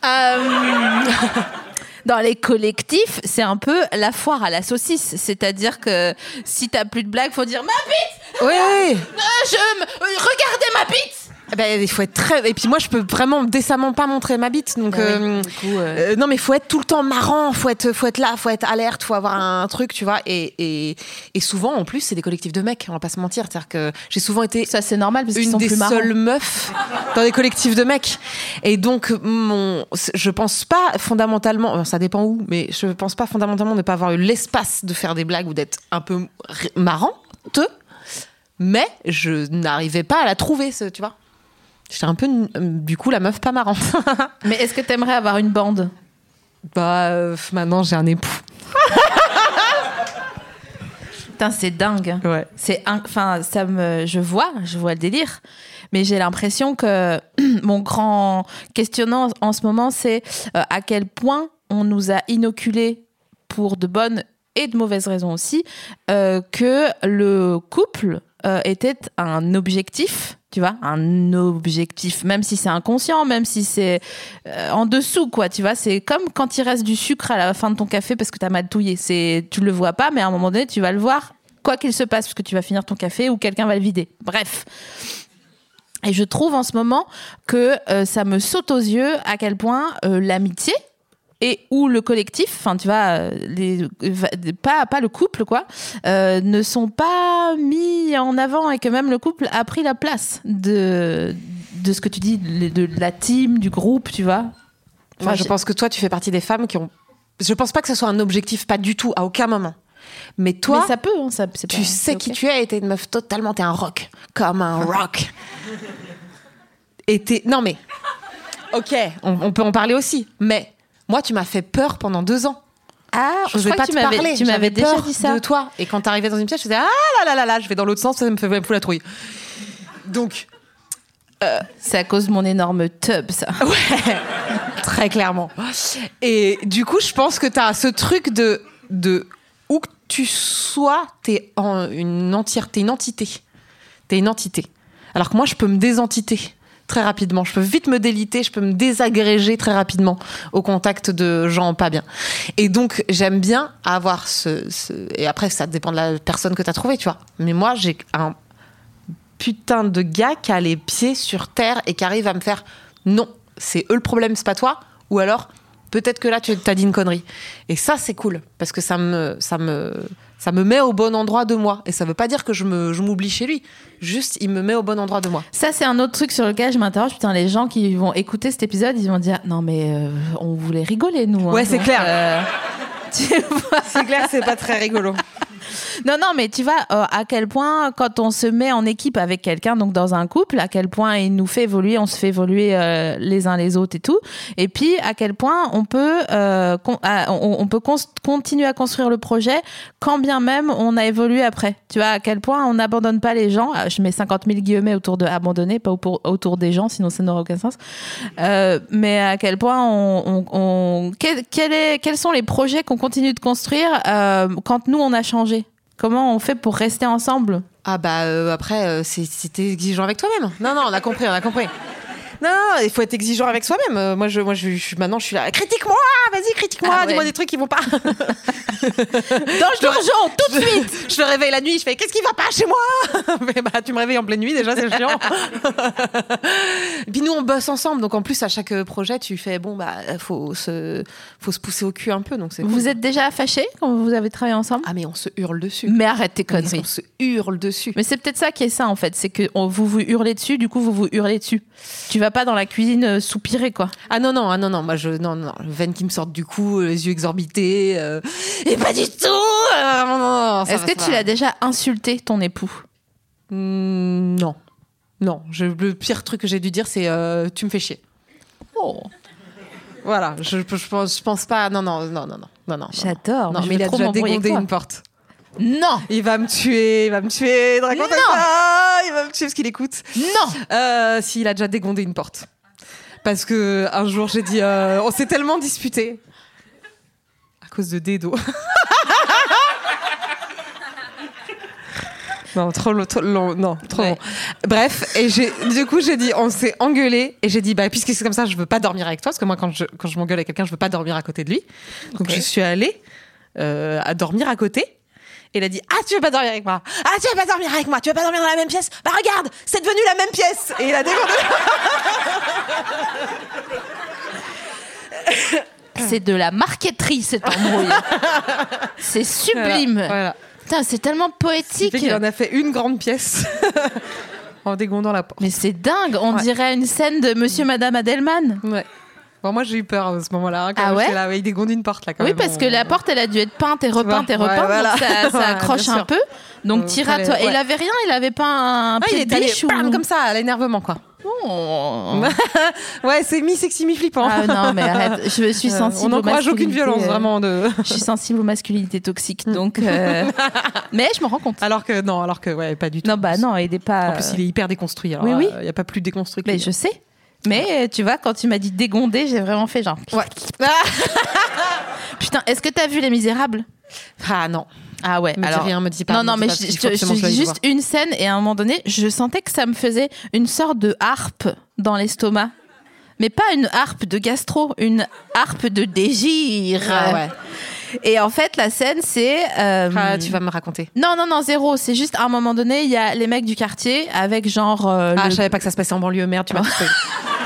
Euh, Dans les collectifs, c'est un peu la foire à la saucisse. C'est-à-dire que si t'as plus de blagues, faut dire ma bite oui, oui. Euh, je me- Regardez ma bite Ben, il faut être très. Et puis moi, je peux vraiment décemment pas montrer ma bite. Donc, Ah euh, coup, euh, euh, non, mais faut être tout le temps marrant. Faut être, faut être là, faut être alerte, faut avoir un truc, tu vois. Et, et, et souvent, en plus, c'est des collectifs de mecs. On va pas se mentir. C'est-à-dire que j'ai souvent été Ça, c'est normal parce une sont des plus seules meufs dans des collectifs de mecs. Et donc, mon, je pense pas fondamentalement, ça dépend où, mais je pense pas fondamentalement ne pas avoir eu l'espace de faire des blagues ou d'être un peu marrante. Mais je n'arrivais pas à la trouver, ce- tu vois. J'étais un peu, euh, du coup, la meuf pas marrante. Mais est-ce que t'aimerais avoir une bande? Bah, euh, maintenant, j'ai un époux. Putain, c'est dingue. Ouais. C'est enfin ça me je vois, je vois le délire. Mais j'ai l'impression que mon grand questionnant en ce moment c'est euh, à quel point on nous a inoculé pour de bonnes et de mauvaises raisons aussi euh, que le couple euh, était un objectif, tu vois, un objectif, même si c'est inconscient, même si c'est euh, en dessous, quoi, tu vois, c'est comme quand il reste du sucre à la fin de ton café parce que t'as mal touillé, c'est, tu le vois pas, mais à un moment donné, tu vas le voir, quoi qu'il se passe, parce que tu vas finir ton café ou quelqu'un va le vider. Bref. Et je trouve en ce moment que euh, ça me saute aux yeux à quel point l'amitié et ou le collectif, enfin tu vois, euh, les, pas pas le couple quoi, euh, ne sont pas mis en avant et que même le couple a pris la place de de ce que tu dis de, de la team, du groupe, tu vois. Moi, je pense que toi, tu fais partie des femmes qui ont. Je pense pas que ce soit un objectif, pas du tout, à aucun moment. Mais toi, Mais ça peut, hein, ça, tu pas- sais qui tu es et t'es une meuf totalement. T'es un rock. Comme un rock. et t'es. Non, mais. Ok, on, on peut en parler aussi. Mais moi, tu m'as fait peur pendant deux ans. Ah, Je je vais pas que tu te parler. tu m'avais déjà peur dit ça. de toi. Et quand t'arrivais dans une pièce, je faisais ah là là là là, je vais dans l'autre sens, ça me fait me fout la trouille. Donc, C'est à cause de mon énorme tub, ça. Très clairement. Et du coup, je pense que tu as ce truc de, de où que tu sois, t'es en une entièreté, une entité. T'es une entité. Alors que moi, je peux me désentiter très rapidement. Je peux vite me déliter, je peux me désagréger très rapidement au contact de gens pas bien. Et donc, j'aime bien avoir ce, Et après, ça dépend de la personne que tu as trouvée, tu vois. Mais moi, j'ai un putain de gars qui a les pieds sur terre et qui arrive à me faire non, c'est eux le problème, c'est pas toi. Ou alors, peut-être que là, tu as dit une connerie. Et ça, c'est cool parce que ça me, ça me, ça me met au bon endroit de moi. Et ça veut pas dire que je m'oublie chez lui. Juste, il me met au bon endroit de moi. Ça, c'est un autre truc sur lequel je m'interroge. Putain, les gens qui vont écouter cet épisode, ils vont dire Non, mais euh, on voulait rigoler, nous. hein. Ouais, c'est clair. euh, C'est clair, c'est pas très rigolo. Non, non, mais tu vois euh, à quel point, quand on se met en équipe avec quelqu'un, donc dans un couple, à quel point il nous fait évoluer, on se fait évoluer euh, les uns les autres et tout. Et puis, à quel point on peut, euh, on, peut continuer à construire le projet quand bien même on a évolué après. Tu vois, à quel point on n'abandonne pas les gens. Ah, Je mets 50 000 guillemets autour de abandonner, pas au- autour des gens, sinon ça n'aurait aucun sens. Mais à quel point on, quels sont les projets qu'on continue de construire quand nous on a changé Comment on fait pour rester ensemble? Ah bah euh, après, euh, c'est- c'était exigeant avec toi-même. Non, non, on a compris, on a compris. Non, non, il faut être exigeant avec soi-même. Euh, moi, je, moi, je, je maintenant, je suis là. Critique-moi, vas-y, critique-moi. Ah ouais. Dis-moi des trucs qui vont pas. Dans l'urgent, tout de suite je me réveille la nuit, je fais qu'est-ce qui va pas chez moi? Mais bah, tu me réveilles en pleine nuit déjà, c'est chiant. Et puis nous on bosse ensemble, donc en plus à chaque projet tu fais bon bah faut se faut se pousser au cul un peu, donc c'est. Vous cool. êtes déjà fâchés quand vous avez travaillé ensemble? Ah mais on se hurle dessus. Mais arrête tes Mais conneries. on se hurle dessus. Mais c'est peut-être ça qui est ça en fait, c'est que on- vous vous hurlez dessus, du coup vous vous hurlez dessus. Tu vas pas dans la cuisine euh, soupirer quoi. Ah non non ah non non moi je non non veine qui me sortent du cou, les yeux exorbités euh, et pas du tout. euh, non, non, non, ça Est-ce que tu l'as déjà insulté ton époux Hmm, Non non je, le pire truc que j'ai dû dire c'est euh, tu me fais chier. Oh, Voilà, je, je, pense, je pense pas. Non, non, non, non, non, non, j'adore. Non, je mais il a trop déjà dégondé une porte. Non, Il va me tuer, il va me tuer. Dragon, Non. ça, il va me tuer parce qu'il écoute. non. Euh, S'il a déjà dégondé une porte. Parce que un jour j'ai dit, euh, on s'est tellement disputé à cause de Dedo. non, trop long, trop long, non, trop Ouais. long. Bref, et j'ai, du coup j'ai dit, on s'est engueulé et j'ai dit, bah puisque c'est comme ça, je veux pas dormir avec toi parce que moi quand je quand je m'engueule avec quelqu'un, je veux pas dormir à côté de lui. Donc je suis allée euh, à dormir à côté. Et il a dit Ah, tu veux pas dormir avec moi? Ah, tu veux pas dormir avec moi? Tu veux pas dormir dans la même pièce? Bah, regarde, c'est devenu la même pièce Et il a dégondé. C'est de la marqueterie cette embrouille. c'est sublime. Voilà. voilà. Putain, c'est tellement poétique. qu'il en a fait une grande pièce en dégondant la porte. Mais c'est dingue, on Ouais. dirait une scène de Monsieur Madame Adelman. Ouais. Bon, moi, j'ai eu peur à ce moment-là. hein, quand Ah ouais là, il dégonde une porte, là, quand Oui, même. parce On- que la porte, elle a dû être peinte et repeinte et ouais, repeinte, voilà. donc ça, ça accroche un peu. Donc à fallait- toi. Et il avait rien, il avait pas un pied il de allé ou... bam, comme ça, à l'énervement, quoi. Oh. Ouais, c'est mi sexy mi flippant. Ah non, mais arrête, je suis Euh, sensible. on n'encourage aucune violence, euh, vraiment. De... Je suis sensible aux masculinités toxiques, donc. euh, mais je me rends compte. Alors que non, alors que ouais, pas du tout. Non, bah non, il est pas. En plus, il est hyper déconstruit. alors, oui, oui. Il n'y a pas plus déconstruit que Mais je sais. Mais euh, tu vois, quand tu m'as dit dégondé, j'ai vraiment fait genre. Ouais. Putain, est-ce que t'as vu Les Misérables? Ah non. Ah ouais. Me alors. rien, me dis pas. non, non, mais je, je juste une scène et à un moment donné, je sentais que ça me faisait une sorte de harpe dans l'estomac. Mais pas une harpe de gastro, une harpe de désir. Ah ouais. Et en fait, la scène, c'est. euh, Ah, tu vas me raconter. Non, non, non, zéro. C'est juste à un moment donné, il y a les mecs du quartier avec genre. euh, Ah, le- je savais pas que ça se passait en banlieue. Merde, tu m'as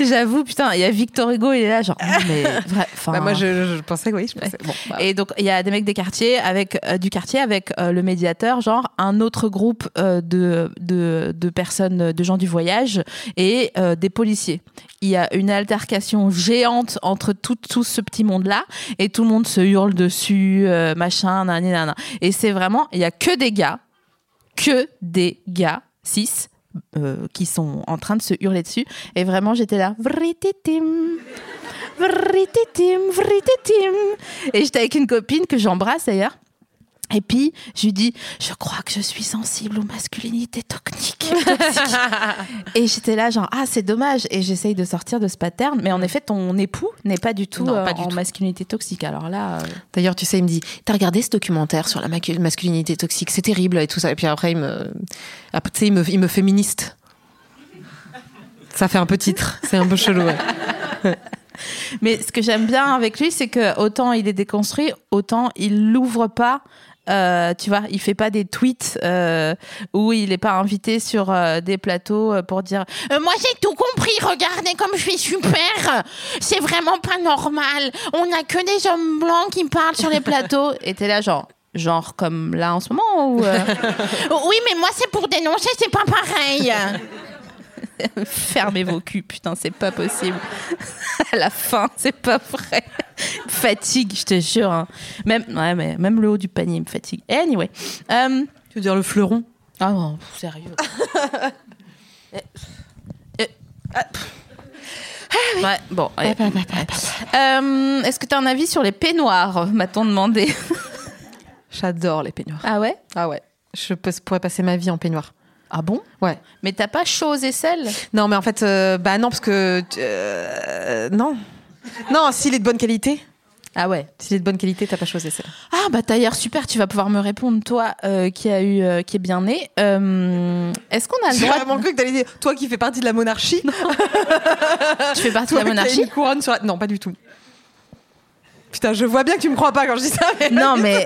J'avoue, putain, il y a Victor Hugo, il est là, genre. oh, mais vrai, Bah, moi, je, je pensais que oui. Je pensais. Bon, bah, Et donc il y a des mecs des quartiers avec euh, du quartier avec euh, le médiateur, genre un autre groupe euh, de, de de personnes, de gens du voyage et euh, des policiers. Il y a une altercation géante entre tout, tout ce petit monde là et tout le monde se hurle dessus, euh, machin, nanani, nanana. Et c'est vraiment, il y a que des gars, que des gars, six. Euh, qui sont en train de se hurler dessus. Et vraiment j'étais là vrititim vrititim vrititim. Et j'étais avec une copine que j'embrasse d'ailleurs et puis je lui dis je crois que je suis sensible aux masculinités toxiques et j'étais là genre ah c'est dommage et j'essaye de sortir de ce pattern mais en effet ton époux n'est pas du tout Non, euh, pas du en tout. masculinité toxique alors là euh, D'ailleurs, tu sais, il me dit T'as regardé ce documentaire sur la masculinité toxique? C'est terrible et tout ça. Et puis après, il me, après, tu sais, il me, il me féministe. Ça fait un peu titre. C'est un peu chelou. ouais. Mais ce que j'aime bien avec lui, c'est que autant il est déconstruit, autant il l'ouvre pas. Euh, tu vois, il fait pas des tweets euh, où il est pas invité sur euh, des plateaux pour dire moi j'ai tout compris, regardez comme je suis super, c'est vraiment pas normal. On a que des hommes blancs qui parlent sur les plateaux. Et t'es là genre genre comme là en ce moment ou oui mais moi c'est pour dénoncer, c'est pas pareil. Fermez vos culs, putain, c'est pas possible. à la fin, c'est pas vrai. Fatigue, je te jure. hein. Même, ouais, mais même le haut du panier me fatigue. Anyway. Euh, Tu veux dire le fleuron? Ah non, pff, sérieux. Eh, eh, ah, pff. Ouais, bon. Euh, Est-ce que tu as un avis sur les peignoirs? M'a-t-on demandé? J'adore les peignoirs. Ah ouais? Ah ouais. Je pourrais passer ma vie en peignoir. Ah bon? Ouais. Mais t'as pas chaud aux aisselles? Non, mais en fait, euh, bah non, parce que. euh, non. Non, s'il est de bonne qualité. Ah ouais. S'il est de bonne qualité, t'as pas choisi ça. Ah bah d'ailleurs super, tu vas pouvoir me répondre toi euh, qui a eu qui est bien né. Est-ce qu'on a le J'ai droit vraiment cru que t'allais dire, toi qui fais partie de la monarchie. Tu fais partie toi de la qui as monarchie une couronne sur la... Non, pas du tout. Putain, je vois bien que tu me crois pas quand je dis ça. Mais... Non mais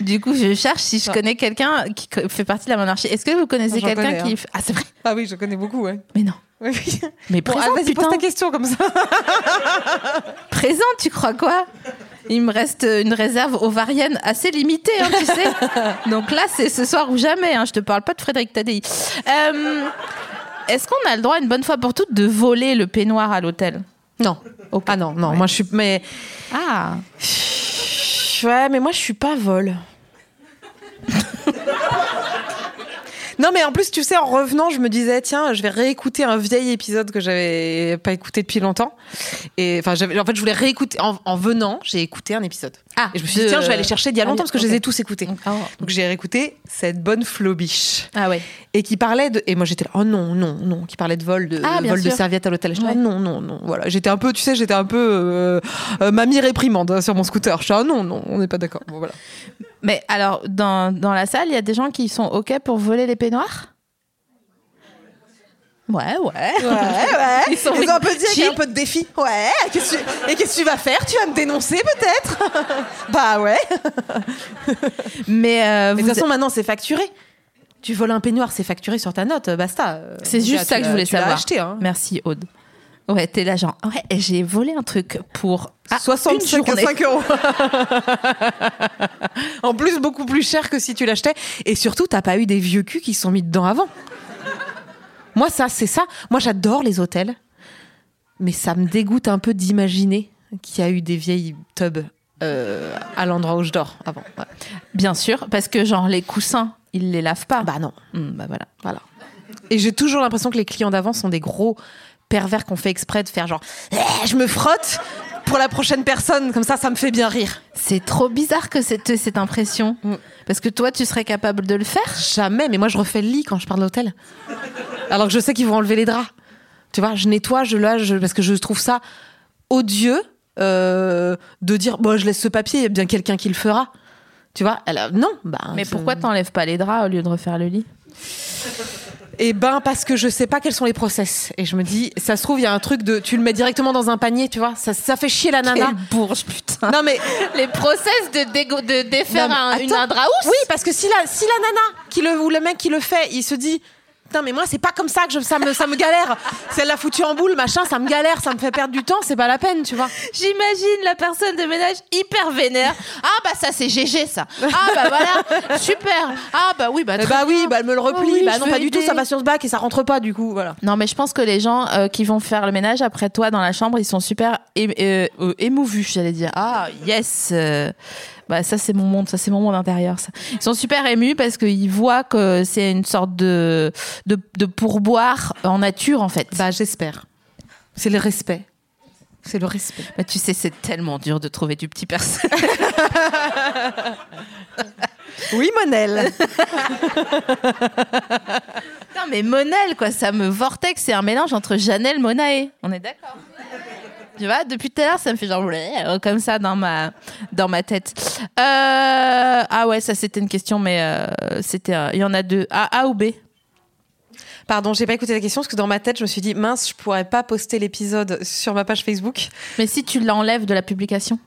du coup je cherche si je connais quelqu'un qui fait partie de la monarchie. Est-ce que vous connaissez J'en quelqu'un connais, qui Ah c'est vrai. Ah oui, je connais beaucoup, ouais. Mais non. Oui. Mais Bon, présente ah, vas-y, putain. pose ta question comme ça. Présente, tu crois quoi? Il me reste une réserve ovarienne assez limitée, hein, tu sais. Donc là, c'est ce soir ou jamais. Hein. Je te parle pas de Frédéric Tadei. Euh, Est-ce qu'on a le droit, une bonne fois pour toutes, de voler le peignoir à l'hôtel? Non. Ah non, non, moi je suis. Mais. Ah Ouais, mais moi je suis pas vol. Non mais en plus tu sais en revenant je me disais tiens je vais réécouter un vieil épisode que j'avais pas écouté depuis longtemps. Et enfin en fait je voulais réécouter en, en venant j'ai écouté un épisode. Ah, et je me suis dit tiens je vais aller chercher d'il y a Ah longtemps parce que je les ai tous écoutés. Oh. donc j'ai réécouté cette bonne flobiche. Ah ouais. et qui parlait de et moi j'étais là oh non non non qui parlait de vol de Ah, vol de sûr. serviettes à l'hôtel. Ouais. non non non voilà. J'étais un peu tu sais j'étais un peu euh, euh, mamie réprimande hein, sur mon scooter. Je suis ah non non on n'est pas d'accord. Bon voilà Mais alors, dans, dans la salle, il y a des gens qui sont OK pour voler les peignoirs? Ouais, ouais. ouais ouais. Ils sont un peu dit un peu de défi. Ouais qu'est-ce que tu- et qu'est-ce que tu vas faire? Tu vas me dénoncer peut-être? Bah ouais. Mais, euh, mais de toute façon maintenant c'est facturé. Tu voles un peignoir c'est facturé sur ta note basta. Euh, C'est juste ça que je voulais savoir. acheté hein. Merci, Aude. Ouais, t'es là, genre, ouais, j'ai volé un truc pour ah, une 65 journée. 5 euros. en plus, beaucoup plus cher que si tu l'achetais. Et surtout, t'as pas eu des vieux culs qui sont mis dedans avant. Moi, ça, c'est ça. Moi, j'adore les hôtels. Mais ça me dégoûte un peu d'imaginer qu'il y a eu des vieilles tubs euh, à l'endroit où je dors avant. Ouais. Bien sûr, parce que genre les coussins, ils les lavent pas. Bah non. Hmm, bah voilà. Voilà. Et j'ai toujours l'impression que les clients d'avant sont des gros pervers qu'on fait exprès de faire genre Eh, je me frotte pour la prochaine personne comme ça ça me fait bien rire. C'est trop bizarre que cette, cette impression. Mm. Parce que toi, tu serais capable de le faire. Jamais mais moi je refais le lit quand je pars de l'hôtel. Alors que je sais qu'ils vont enlever les draps. Tu vois, je nettoie, je lave parce que je trouve ça odieux euh, de dire bon je laisse ce papier, il y a bien quelqu'un qui le fera. Tu vois, elle a- non, bah Mais pourquoi t'enlèves pas les draps au lieu de refaire le lit? Eh ben parce que je sais pas quels sont les process et je me dis ça se trouve il y a un truc de tu le mets directement dans un panier, tu vois, ça, ça fait chier la nana. Quelle bourge, putain. Non mais Les process de, dégo- de défaire Non, un, une, Oui, parce que si la, si la nana qui le, ou le mec qui le fait, il se dit Putain, mais moi, c'est pas comme ça que je, ça, me, ça me galère. Elle l'a foutu en boule, machin, ça me galère, ça me fait perdre du temps, c'est pas la peine, tu vois. J'imagine la personne de ménage hyper vénère. Ah bah ça c'est GG ça. Ah bah voilà, super. Ah bah oui bah Eh très bah oui, bah elle me le replie. Oh oui, bah non, pas du tout, ça va sur ce bac et ça rentre pas, du coup, voilà. Non mais je pense que les gens euh, qui vont faire le ménage après toi dans la chambre, ils sont super euh, émouvus, j'allais dire. Ah yes. euh, bah ça c'est mon monde, ça c'est mon monde intérieur. Ça. Ils sont super émus parce qu'ils voient que c'est une sorte de, de de pourboire en nature en fait. Bah j'espère. C'est le respect. C'est le respect. Bah, tu sais, c'est tellement dur de trouver du petit personnel. Oui, Monel. Non, mais Monel, quoi, ça me vortex, c'est un mélange entre Janelle Monae. On est d'accord Tu vois, depuis tout à l'heure, ça me fait genre euh, comme ça dans ma, dans ma tête. Euh, ah ouais, ça c'était une question, mais euh, c'était, il y en a deux. A, A ou B? Pardon, j'ai pas écouté la question parce que dans ma tête, je me suis dit mince, je pourrais pas poster l'épisode sur ma page Facebook. Mais si tu l'enlèves de la publication?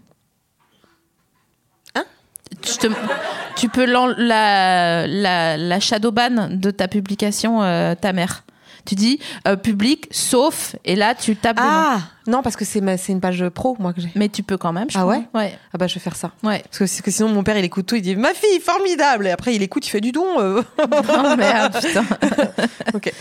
Hein? Te- Tu peux la, la, la shadowban de ta publication, ta mère. Tu dis euh, public, sauf, et là tu tapes. Ah non, parce que c'est ma- c'est une page pro, moi que j'ai. Mais tu peux quand même, je Ah crois. ouais Ouais. Ah bah je vais faire ça. Ouais. Parce que, sinon mon père il écoute tout, il dit ma fille formidable et après il écoute, il fait du don. euh. Oh merde, putain. ok.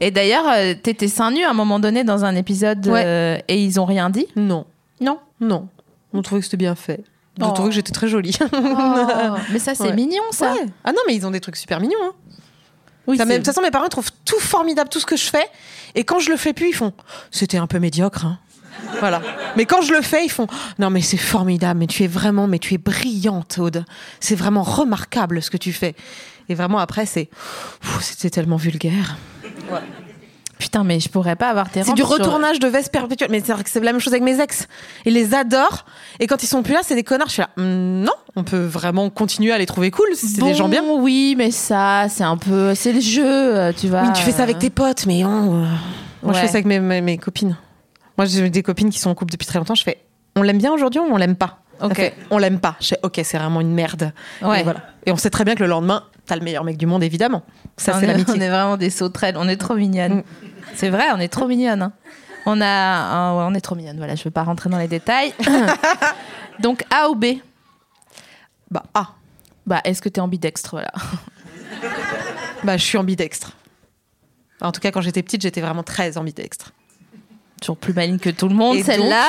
Et d'ailleurs, euh, t'étais seins nus à un moment donné dans un épisode Ouais. euh, et ils ont rien dit? Non, Non? non. On trouvait que c'était bien fait. On Oh. trouvait que j'étais très jolie. mais ça, c'est Ouais. mignon, ça. Ouais. Ah non, mais ils ont des trucs super mignons. hein. Oui, de toute façon, mes parents trouvent tout formidable, tout ce que je fais. Et quand je le fais plus, ils font c'était un peu médiocre. hein. Voilà. Mais quand je le fais, ils font non mais c'est formidable, mais tu es vraiment, mais tu es brillante, Aude. C'est vraiment remarquable ce que tu fais. Et vraiment après, c'est c'était tellement vulgaire. Putain, mais je pourrais pas avoir tes C'est du sur- retournage de veste perpétuelle. Mais c'est vrai que c'est la même chose avec mes ex. Ils les adorent. Et quand ils sont plus là, c'est des connards. Je suis là, Hum, non, on peut vraiment continuer à les trouver cool. C'est Bon, des gens bien. Oui, mais ça, c'est un peu. C'est le jeu, euh, tu vois. Oui, tu fais ça avec tes potes, mais non. euh, Moi, je fais ça avec mes, mes, mes copines. Moi, j'ai des copines qui sont en couple depuis très longtemps. Je fais, on l'aime bien aujourd'hui ou on l'aime pas? Ok. fait, on l'aime pas. Je fais, ok, c'est vraiment une merde. Ouais. Et, voilà. Et on sait très bien que le lendemain, t'as le meilleur mec du monde, évidemment. Ça, on c'est est- l'amitié. On est vraiment des sauterelles. On est trop mignonnes. Mm. C'est vrai, on est trop mignonnes. hein. On a, ouais, on est trop mignonnes. Voilà, je veux pas rentrer dans les détails. Donc A ou B? Bah, ah, Bah, est-ce que t'es ambidextre Voilà. bah, je suis ambidextre. En tout cas, quand j'étais petite, j'étais vraiment très ambidextre. Toujours plus maligne que tout le monde, celle-là.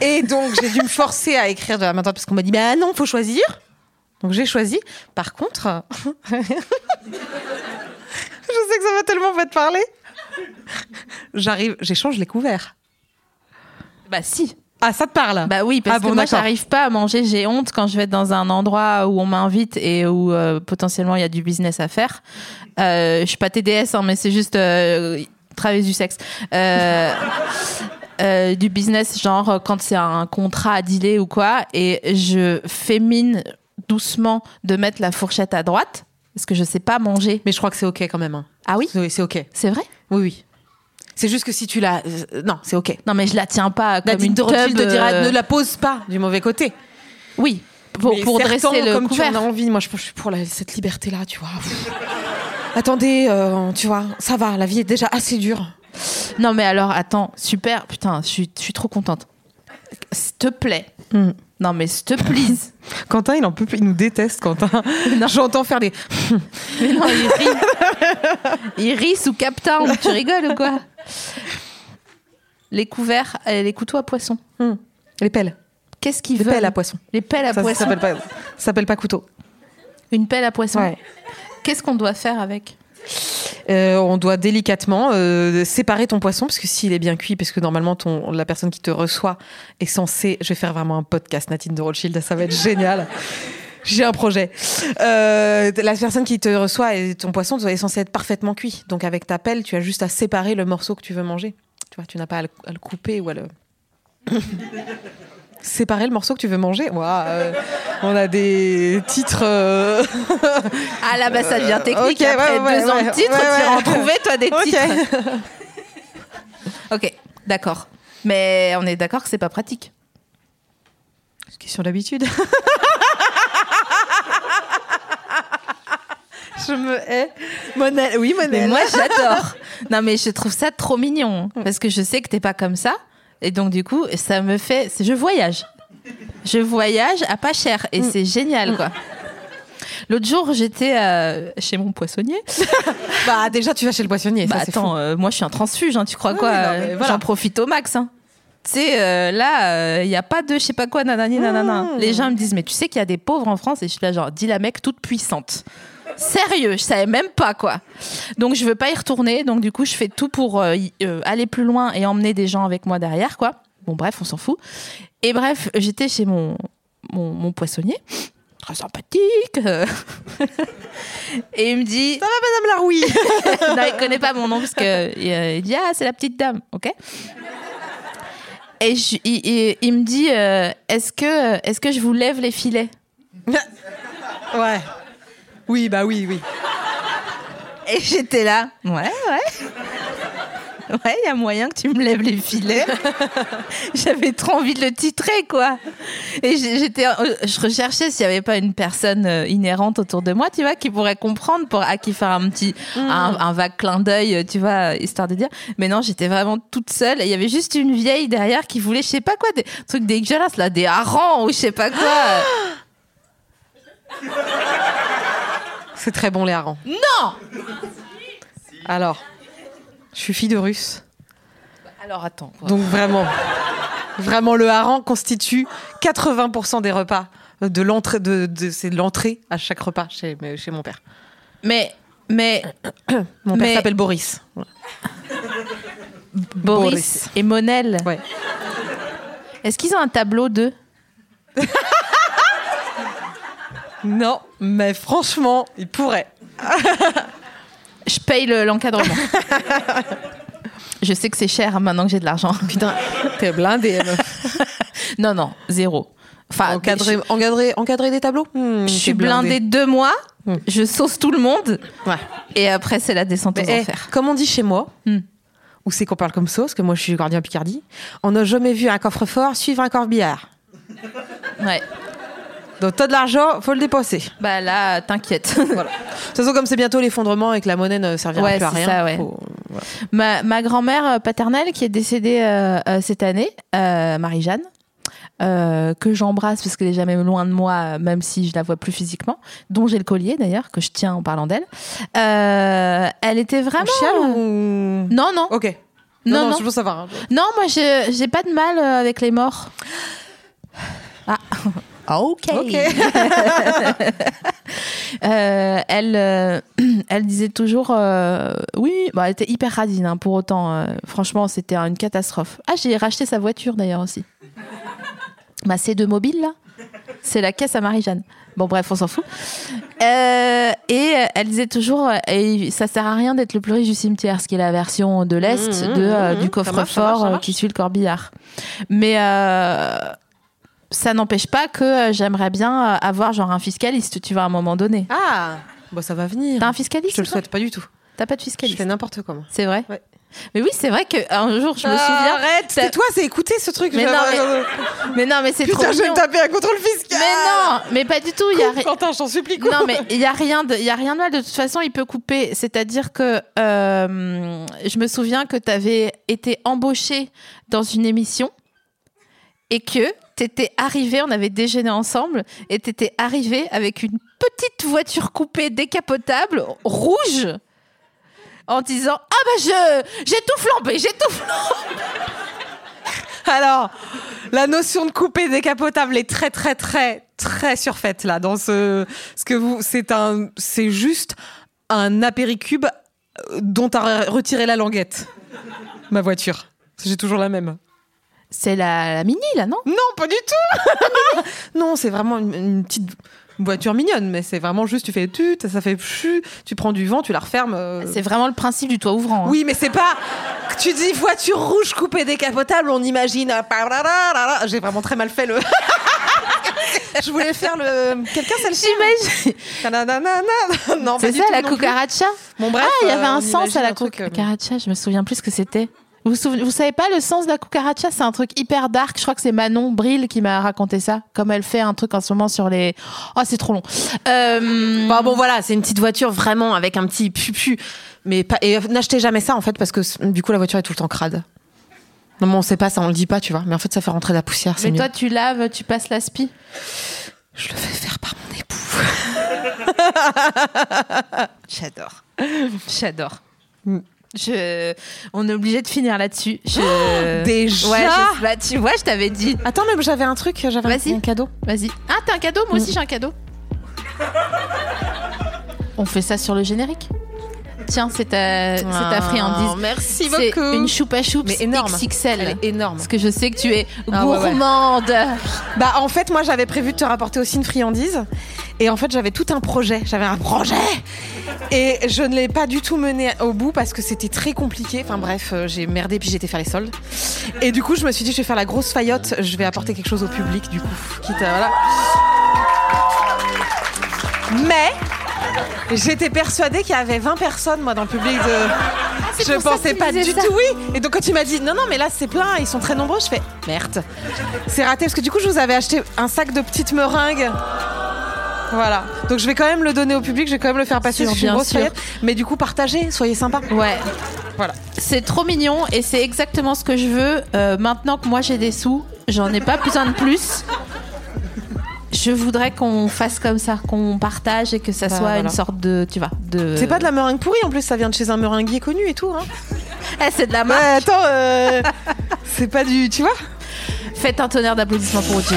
Et donc, j'ai dû me forcer à écrire de la main droite parce qu'on m'a dit, bah non, faut choisir. Donc, j'ai choisi. Par contre, je sais que ça va tellement pas te parler. J'arrive, j'échange les couverts. Bah si. Ah, ça te parle Bah oui, parce Ah bon, que moi, j'arrive pas à manger. J'ai honte quand je vais dans un endroit où on m'invite et où euh, potentiellement il y a du business à faire. Euh, je suis pas TDS, hein, mais c'est juste euh, travailler du sexe. Euh, euh, du business, genre quand c'est un contrat à dealer ou quoi, et je fais mine doucement de mettre la fourchette à droite parce que je sais pas manger. Mais je crois que c'est OK quand même. hein. Ah oui, Oui, c'est OK. c'est vrai. Oui, oui. C'est juste que si tu la. euh, non, c'est OK. Non, mais je la tiens pas comme Nadine une de Rothschild tub, te dira euh, ne la pose pas du mauvais côté. Oui, pour, Mais pour certains, dresser le comme tu en as envie. Moi, je, je suis pour la- cette liberté-là, tu vois. Pff. Attendez, euh, tu vois, ça va, la vie est déjà assez dure. Non, mais alors, attends, super, putain, je suis, je suis trop contente. S'il te plaît. Hmm. Non, mais s'il te please. Quentin, il en peut plus, il nous déteste, Quentin. J'entends faire des. Mais non, il rit. Il rit sous captain. Tu rigoles ou quoi? Les couverts, euh, les couteaux à poisson. Les pelles. Qu'est-ce qu'ils Les veulent? pelles à poisson. Les pelles à Ça, ça poisson. s'appelle pas, ça s'appelle pas couteau. Une pelle à poisson. Ouais. Qu'est-ce qu'on doit faire avec? Euh, on doit délicatement euh, séparer ton poisson parce que s'il est bien cuit, parce que normalement ton, la personne qui te reçoit est censée. Je vais faire vraiment un podcast Natine de Rothschild, ça va être génial. J'ai un projet. Euh, la personne qui te reçoit et ton poisson est censé être parfaitement cuit. Donc avec ta pelle, tu as juste à séparer le morceau que tu veux manger. Tu vois, tu n'as pas à le, à le couper ou à le séparer le morceau que tu veux manger. Euh, on a des titres. euh, Ah là, bah ça devient technique. ok, Après ouais, ouais, deux ans de titres, tu vas en trouver, toi, des Ok. titres. Ok, d'accord. Mais on est d'accord que c'est pas pratique. Question d'habitude. je me hais. Monel, oui, Monel. Mais moi, j'adore. non, mais je trouve ça trop mignon. Parce que je sais que t'es pas comme ça. Et donc, du coup, ça me fait. Je voyage. Je voyage à pas cher. Et c'est génial, quoi. L'autre jour, j'étais euh, chez mon poissonnier. Bah, déjà, tu vas chez le poissonnier. Bah ça, attends, euh, moi je suis un transfuge, hein, tu crois Ouais, quoi euh, voilà. J'en profite au max. Hein. Tu sais, là, il n'y a pas de je sais pas quoi, nanani, nanana. Mmh. Les gens me disent, mais tu sais qu'il y a des pauvres en France? Et je suis là, genre, dis la mec toute puissante. Sérieux, je savais même pas quoi. Donc je veux pas y retourner. Donc du coup, je fais tout pour euh, y- euh, aller plus loin et emmener des gens avec moi derrière, quoi. Bon, bref, on s'en fout. Et bref, j'étais chez mon, mon, mon poissonnier, très sympathique. et il me dit, Ça va, Madame Laroui? Non, il connaît pas mon nom parce que euh, il dit ah c'est la petite dame, ok. Et je- il, il- il me dit euh, est-ce que est-ce que je vous lève les filets? Ouais. Oui, bah oui, oui. Et j'étais là ouais ouais ouais il y a moyen que tu me lèves les filets. J'avais trop envie de le titrer quoi. Et j'étais euh, je recherchais s'il y avait pas une personne euh, inhérente autour de moi tu vois qui pourrait comprendre pour à qui faire un petit un, un vague clin d'œil euh, tu vois histoire de dire mais non j'étais vraiment toute seule et il y avait juste une vieille derrière qui voulait je sais pas quoi des trucs dégueulasses là des harengs ou je sais pas quoi C'est très bon, les harengs. non Alors, je suis fille de russe. alors attends quoi. Donc vraiment, vraiment, le hareng constitue 80% des repas. De l'entrée, de, de- c'est l'entrée à chaque repas chez, chez mon père. mais mais Mon Mais- père s'appelle Boris. Boris, Boris. et Monel Ouais. est-ce qu'ils ont un tableau d'eux? Non, mais franchement, il pourrait. Je paye le- l'encadrement. Je sais que c'est cher hein, maintenant que j'ai de l'argent. Putain, t'es blindé. meuf. Non, non, zéro. Enfin, Encadrer, je, encadrer, encadrer des tableaux? Hmm, je suis blindée deux mois, Hmm. je sauce tout le monde, Ouais. et après c'est la descente aux Mais, eh, comme on dit chez moi, Hmm. où c'est qu'on parle comme ça, parce que moi je suis gardien Picardie, on n'a jamais vu un coffre-fort suivre un corbillard. Ouais. Donc t'as de l'argent, faut le dépenser. Bah là, t'inquiète. Voilà. De toute façon, comme c'est bientôt l'effondrement et que la monnaie ne servira Ouais, plus à rien, ça, ouais. faut- ma ma grand-mère euh, paternelle qui est décédée euh, euh, cette année, euh, Marie-Jeanne, euh, que j'embrasse parce qu'elle est jamais loin de moi, même si je la vois plus physiquement, dont j'ai le collier d'ailleurs, que je tiens en parlant d'elle. Euh, elle était vraiment. Chiale ou... Non, non. Ok. Non, Non, non, je veux savoir. hein. Non, moi, je- j'ai pas de mal avec les morts. Ah, ok. Ok. Euh, elle, euh, elle disait toujours, euh, oui, bah, elle était hyper radine hein, pour autant. franchement, c'était une catastrophe. Ah, j'ai racheté sa voiture d'ailleurs aussi. Ma C2 mobile là, c'est la caisse à Marie-Jeanne. Bon, bref, on s'en fout. Euh, et elle disait toujours, et ça sert à rien d'être le plus riche du cimetière, ce qui est la version de l'Est Mmh, de, euh, mmh, du mmh. Marche, coffre-fort qui suit le corbillard. Mais euh, ça n'empêche pas que euh, j'aimerais bien euh, avoir genre un fiscaliste, tu vois, à un moment donné. Ah, bon, ça va venir. T'as un fiscaliste Je te le souhaite pas du tout. T'as pas de Je fiscaliste fais n'importe comment. C'est vrai Ouais. Mais oui, c'est vrai qu'un jour, je me Ah, souviens. Arrête, c'est toi, c'est écouter ce truc. Mais je- non, mais- Mais non, mais c'est trop Putain, je vais me taper un contrôle fiscal. Mais non, mais pas du tout. Y a ri- Quentin, je t'en supplie. Non, mais il y a rien de, il y a rien de mal. De toute façon, il peut couper. C'est-à-dire que euh, je me souviens que tu avais été embauché dans une émission et que t'étais arrivé. On avait déjeuné ensemble et t'étais arrivé avec une petite voiture coupée décapotable rouge. En disant ah bah je j'ai tout flambé j'ai tout flambé Alors, la notion de couper décapotable est très, très, très, très surfaite là. Dans ce, ce que vous, c'est un, c'est juste un apéricube euh, dont t'as retiré la languette. Ma voiture. J'ai toujours la même. C'est la, la mini, là, non? Non, pas du tout. non, c'est vraiment une, une petite voiture mignonne, mais c'est vraiment juste, tu fais tu, ça fait chu, tu prends du vent, tu la refermes. euh. C'est vraiment le principe du toit ouvrant. hein. Oui, mais c'est pas. Tu dis voiture rouge coupée décapotable, on imagine. euh. J'ai vraiment très mal fait le. Je voulais faire le. Quelqu'un celle-ci J'imagine. Nananana. Non, pas C'est ça, tout la non cucaracha? Bon, bref, Ah, il y avait euh, un on sens à la euh, cucaracha. Je me souviens plus ce que c'était. Vous, vous savez pas le sens de la cucaracha C'est un truc hyper dark. Je crois que c'est Manon Bril qui m'a raconté ça. Comme elle fait un truc en ce moment sur les. Oh, c'est trop long. Euh, bon, voilà, c'est une petite voiture vraiment avec un petit pu-pu. Mais pas... Et euh, n'achetez jamais ça en fait parce que du coup la voiture est tout le temps crade. Non, mais on sait pas ça, on le dit pas, tu vois. Mais en fait, ça fait rentrer de la poussière. Mais mieux. toi, tu laves, tu passes l'aspi. Je le fais faire par mon époux. J'adore. J'adore. Je... On est obligé de finir là-dessus. Je... déjà Ouais, je- bah, tu vois, je t'avais dit. Attends, mais j'avais un truc, j'avais un, un cadeau. Vas-y. Ah, t'as un cadeau? Moi aussi, j'ai un cadeau. On fait ça sur le générique? Tiens, c'est ta, ta friandise. Ah, Merci C'est beaucoup. une choupa choups Mais énorme. XXL. Elle est énorme. Parce que je sais que tu es Ah ouais, ouais. gourmande. Bah en fait moi j'avais prévu de te rapporter aussi une friandise et en fait j'avais tout un projet, j'avais un projet et je ne l'ai pas du tout mené au bout parce que c'était très compliqué. Enfin bref, euh, j'ai merdé puis j'ai été faire les soldes. Et du coup je me suis dit je vais faire la grosse faillotte, je vais apporter quelque chose au public du coup. Quitte à, voilà. Mais j'étais persuadée qu'il y avait 20 personnes moi dans le public de c'est je pensais pas du ça. tout oui. Et donc quand tu m'as dit non non mais là c'est plein, ils sont très nombreux, je fais merde. C'est raté parce que du coup je vous avais acheté un sac de petites meringues. Voilà. Donc je vais quand même le donner au public, je vais quand même le faire passer sur une grosse sûr. feuillette. Mais du coup partagez, soyez sympas. Ouais. Voilà. C'est trop mignon et c'est exactement ce que je veux. Euh, maintenant que moi j'ai des sous, j'en ai pas besoin de plus. Je voudrais qu'on fasse comme ça, qu'on partage et que ça Bah, soit voilà. une sorte de, tu vois, de. C'est pas de la meringue pourrie en plus, ça vient de chez un meringuier connu et tout. Hein. Eh, c'est de la marque. attends, euh, c'est pas du, tu vois Faites un tonnerre d'applaudissements pour OTG.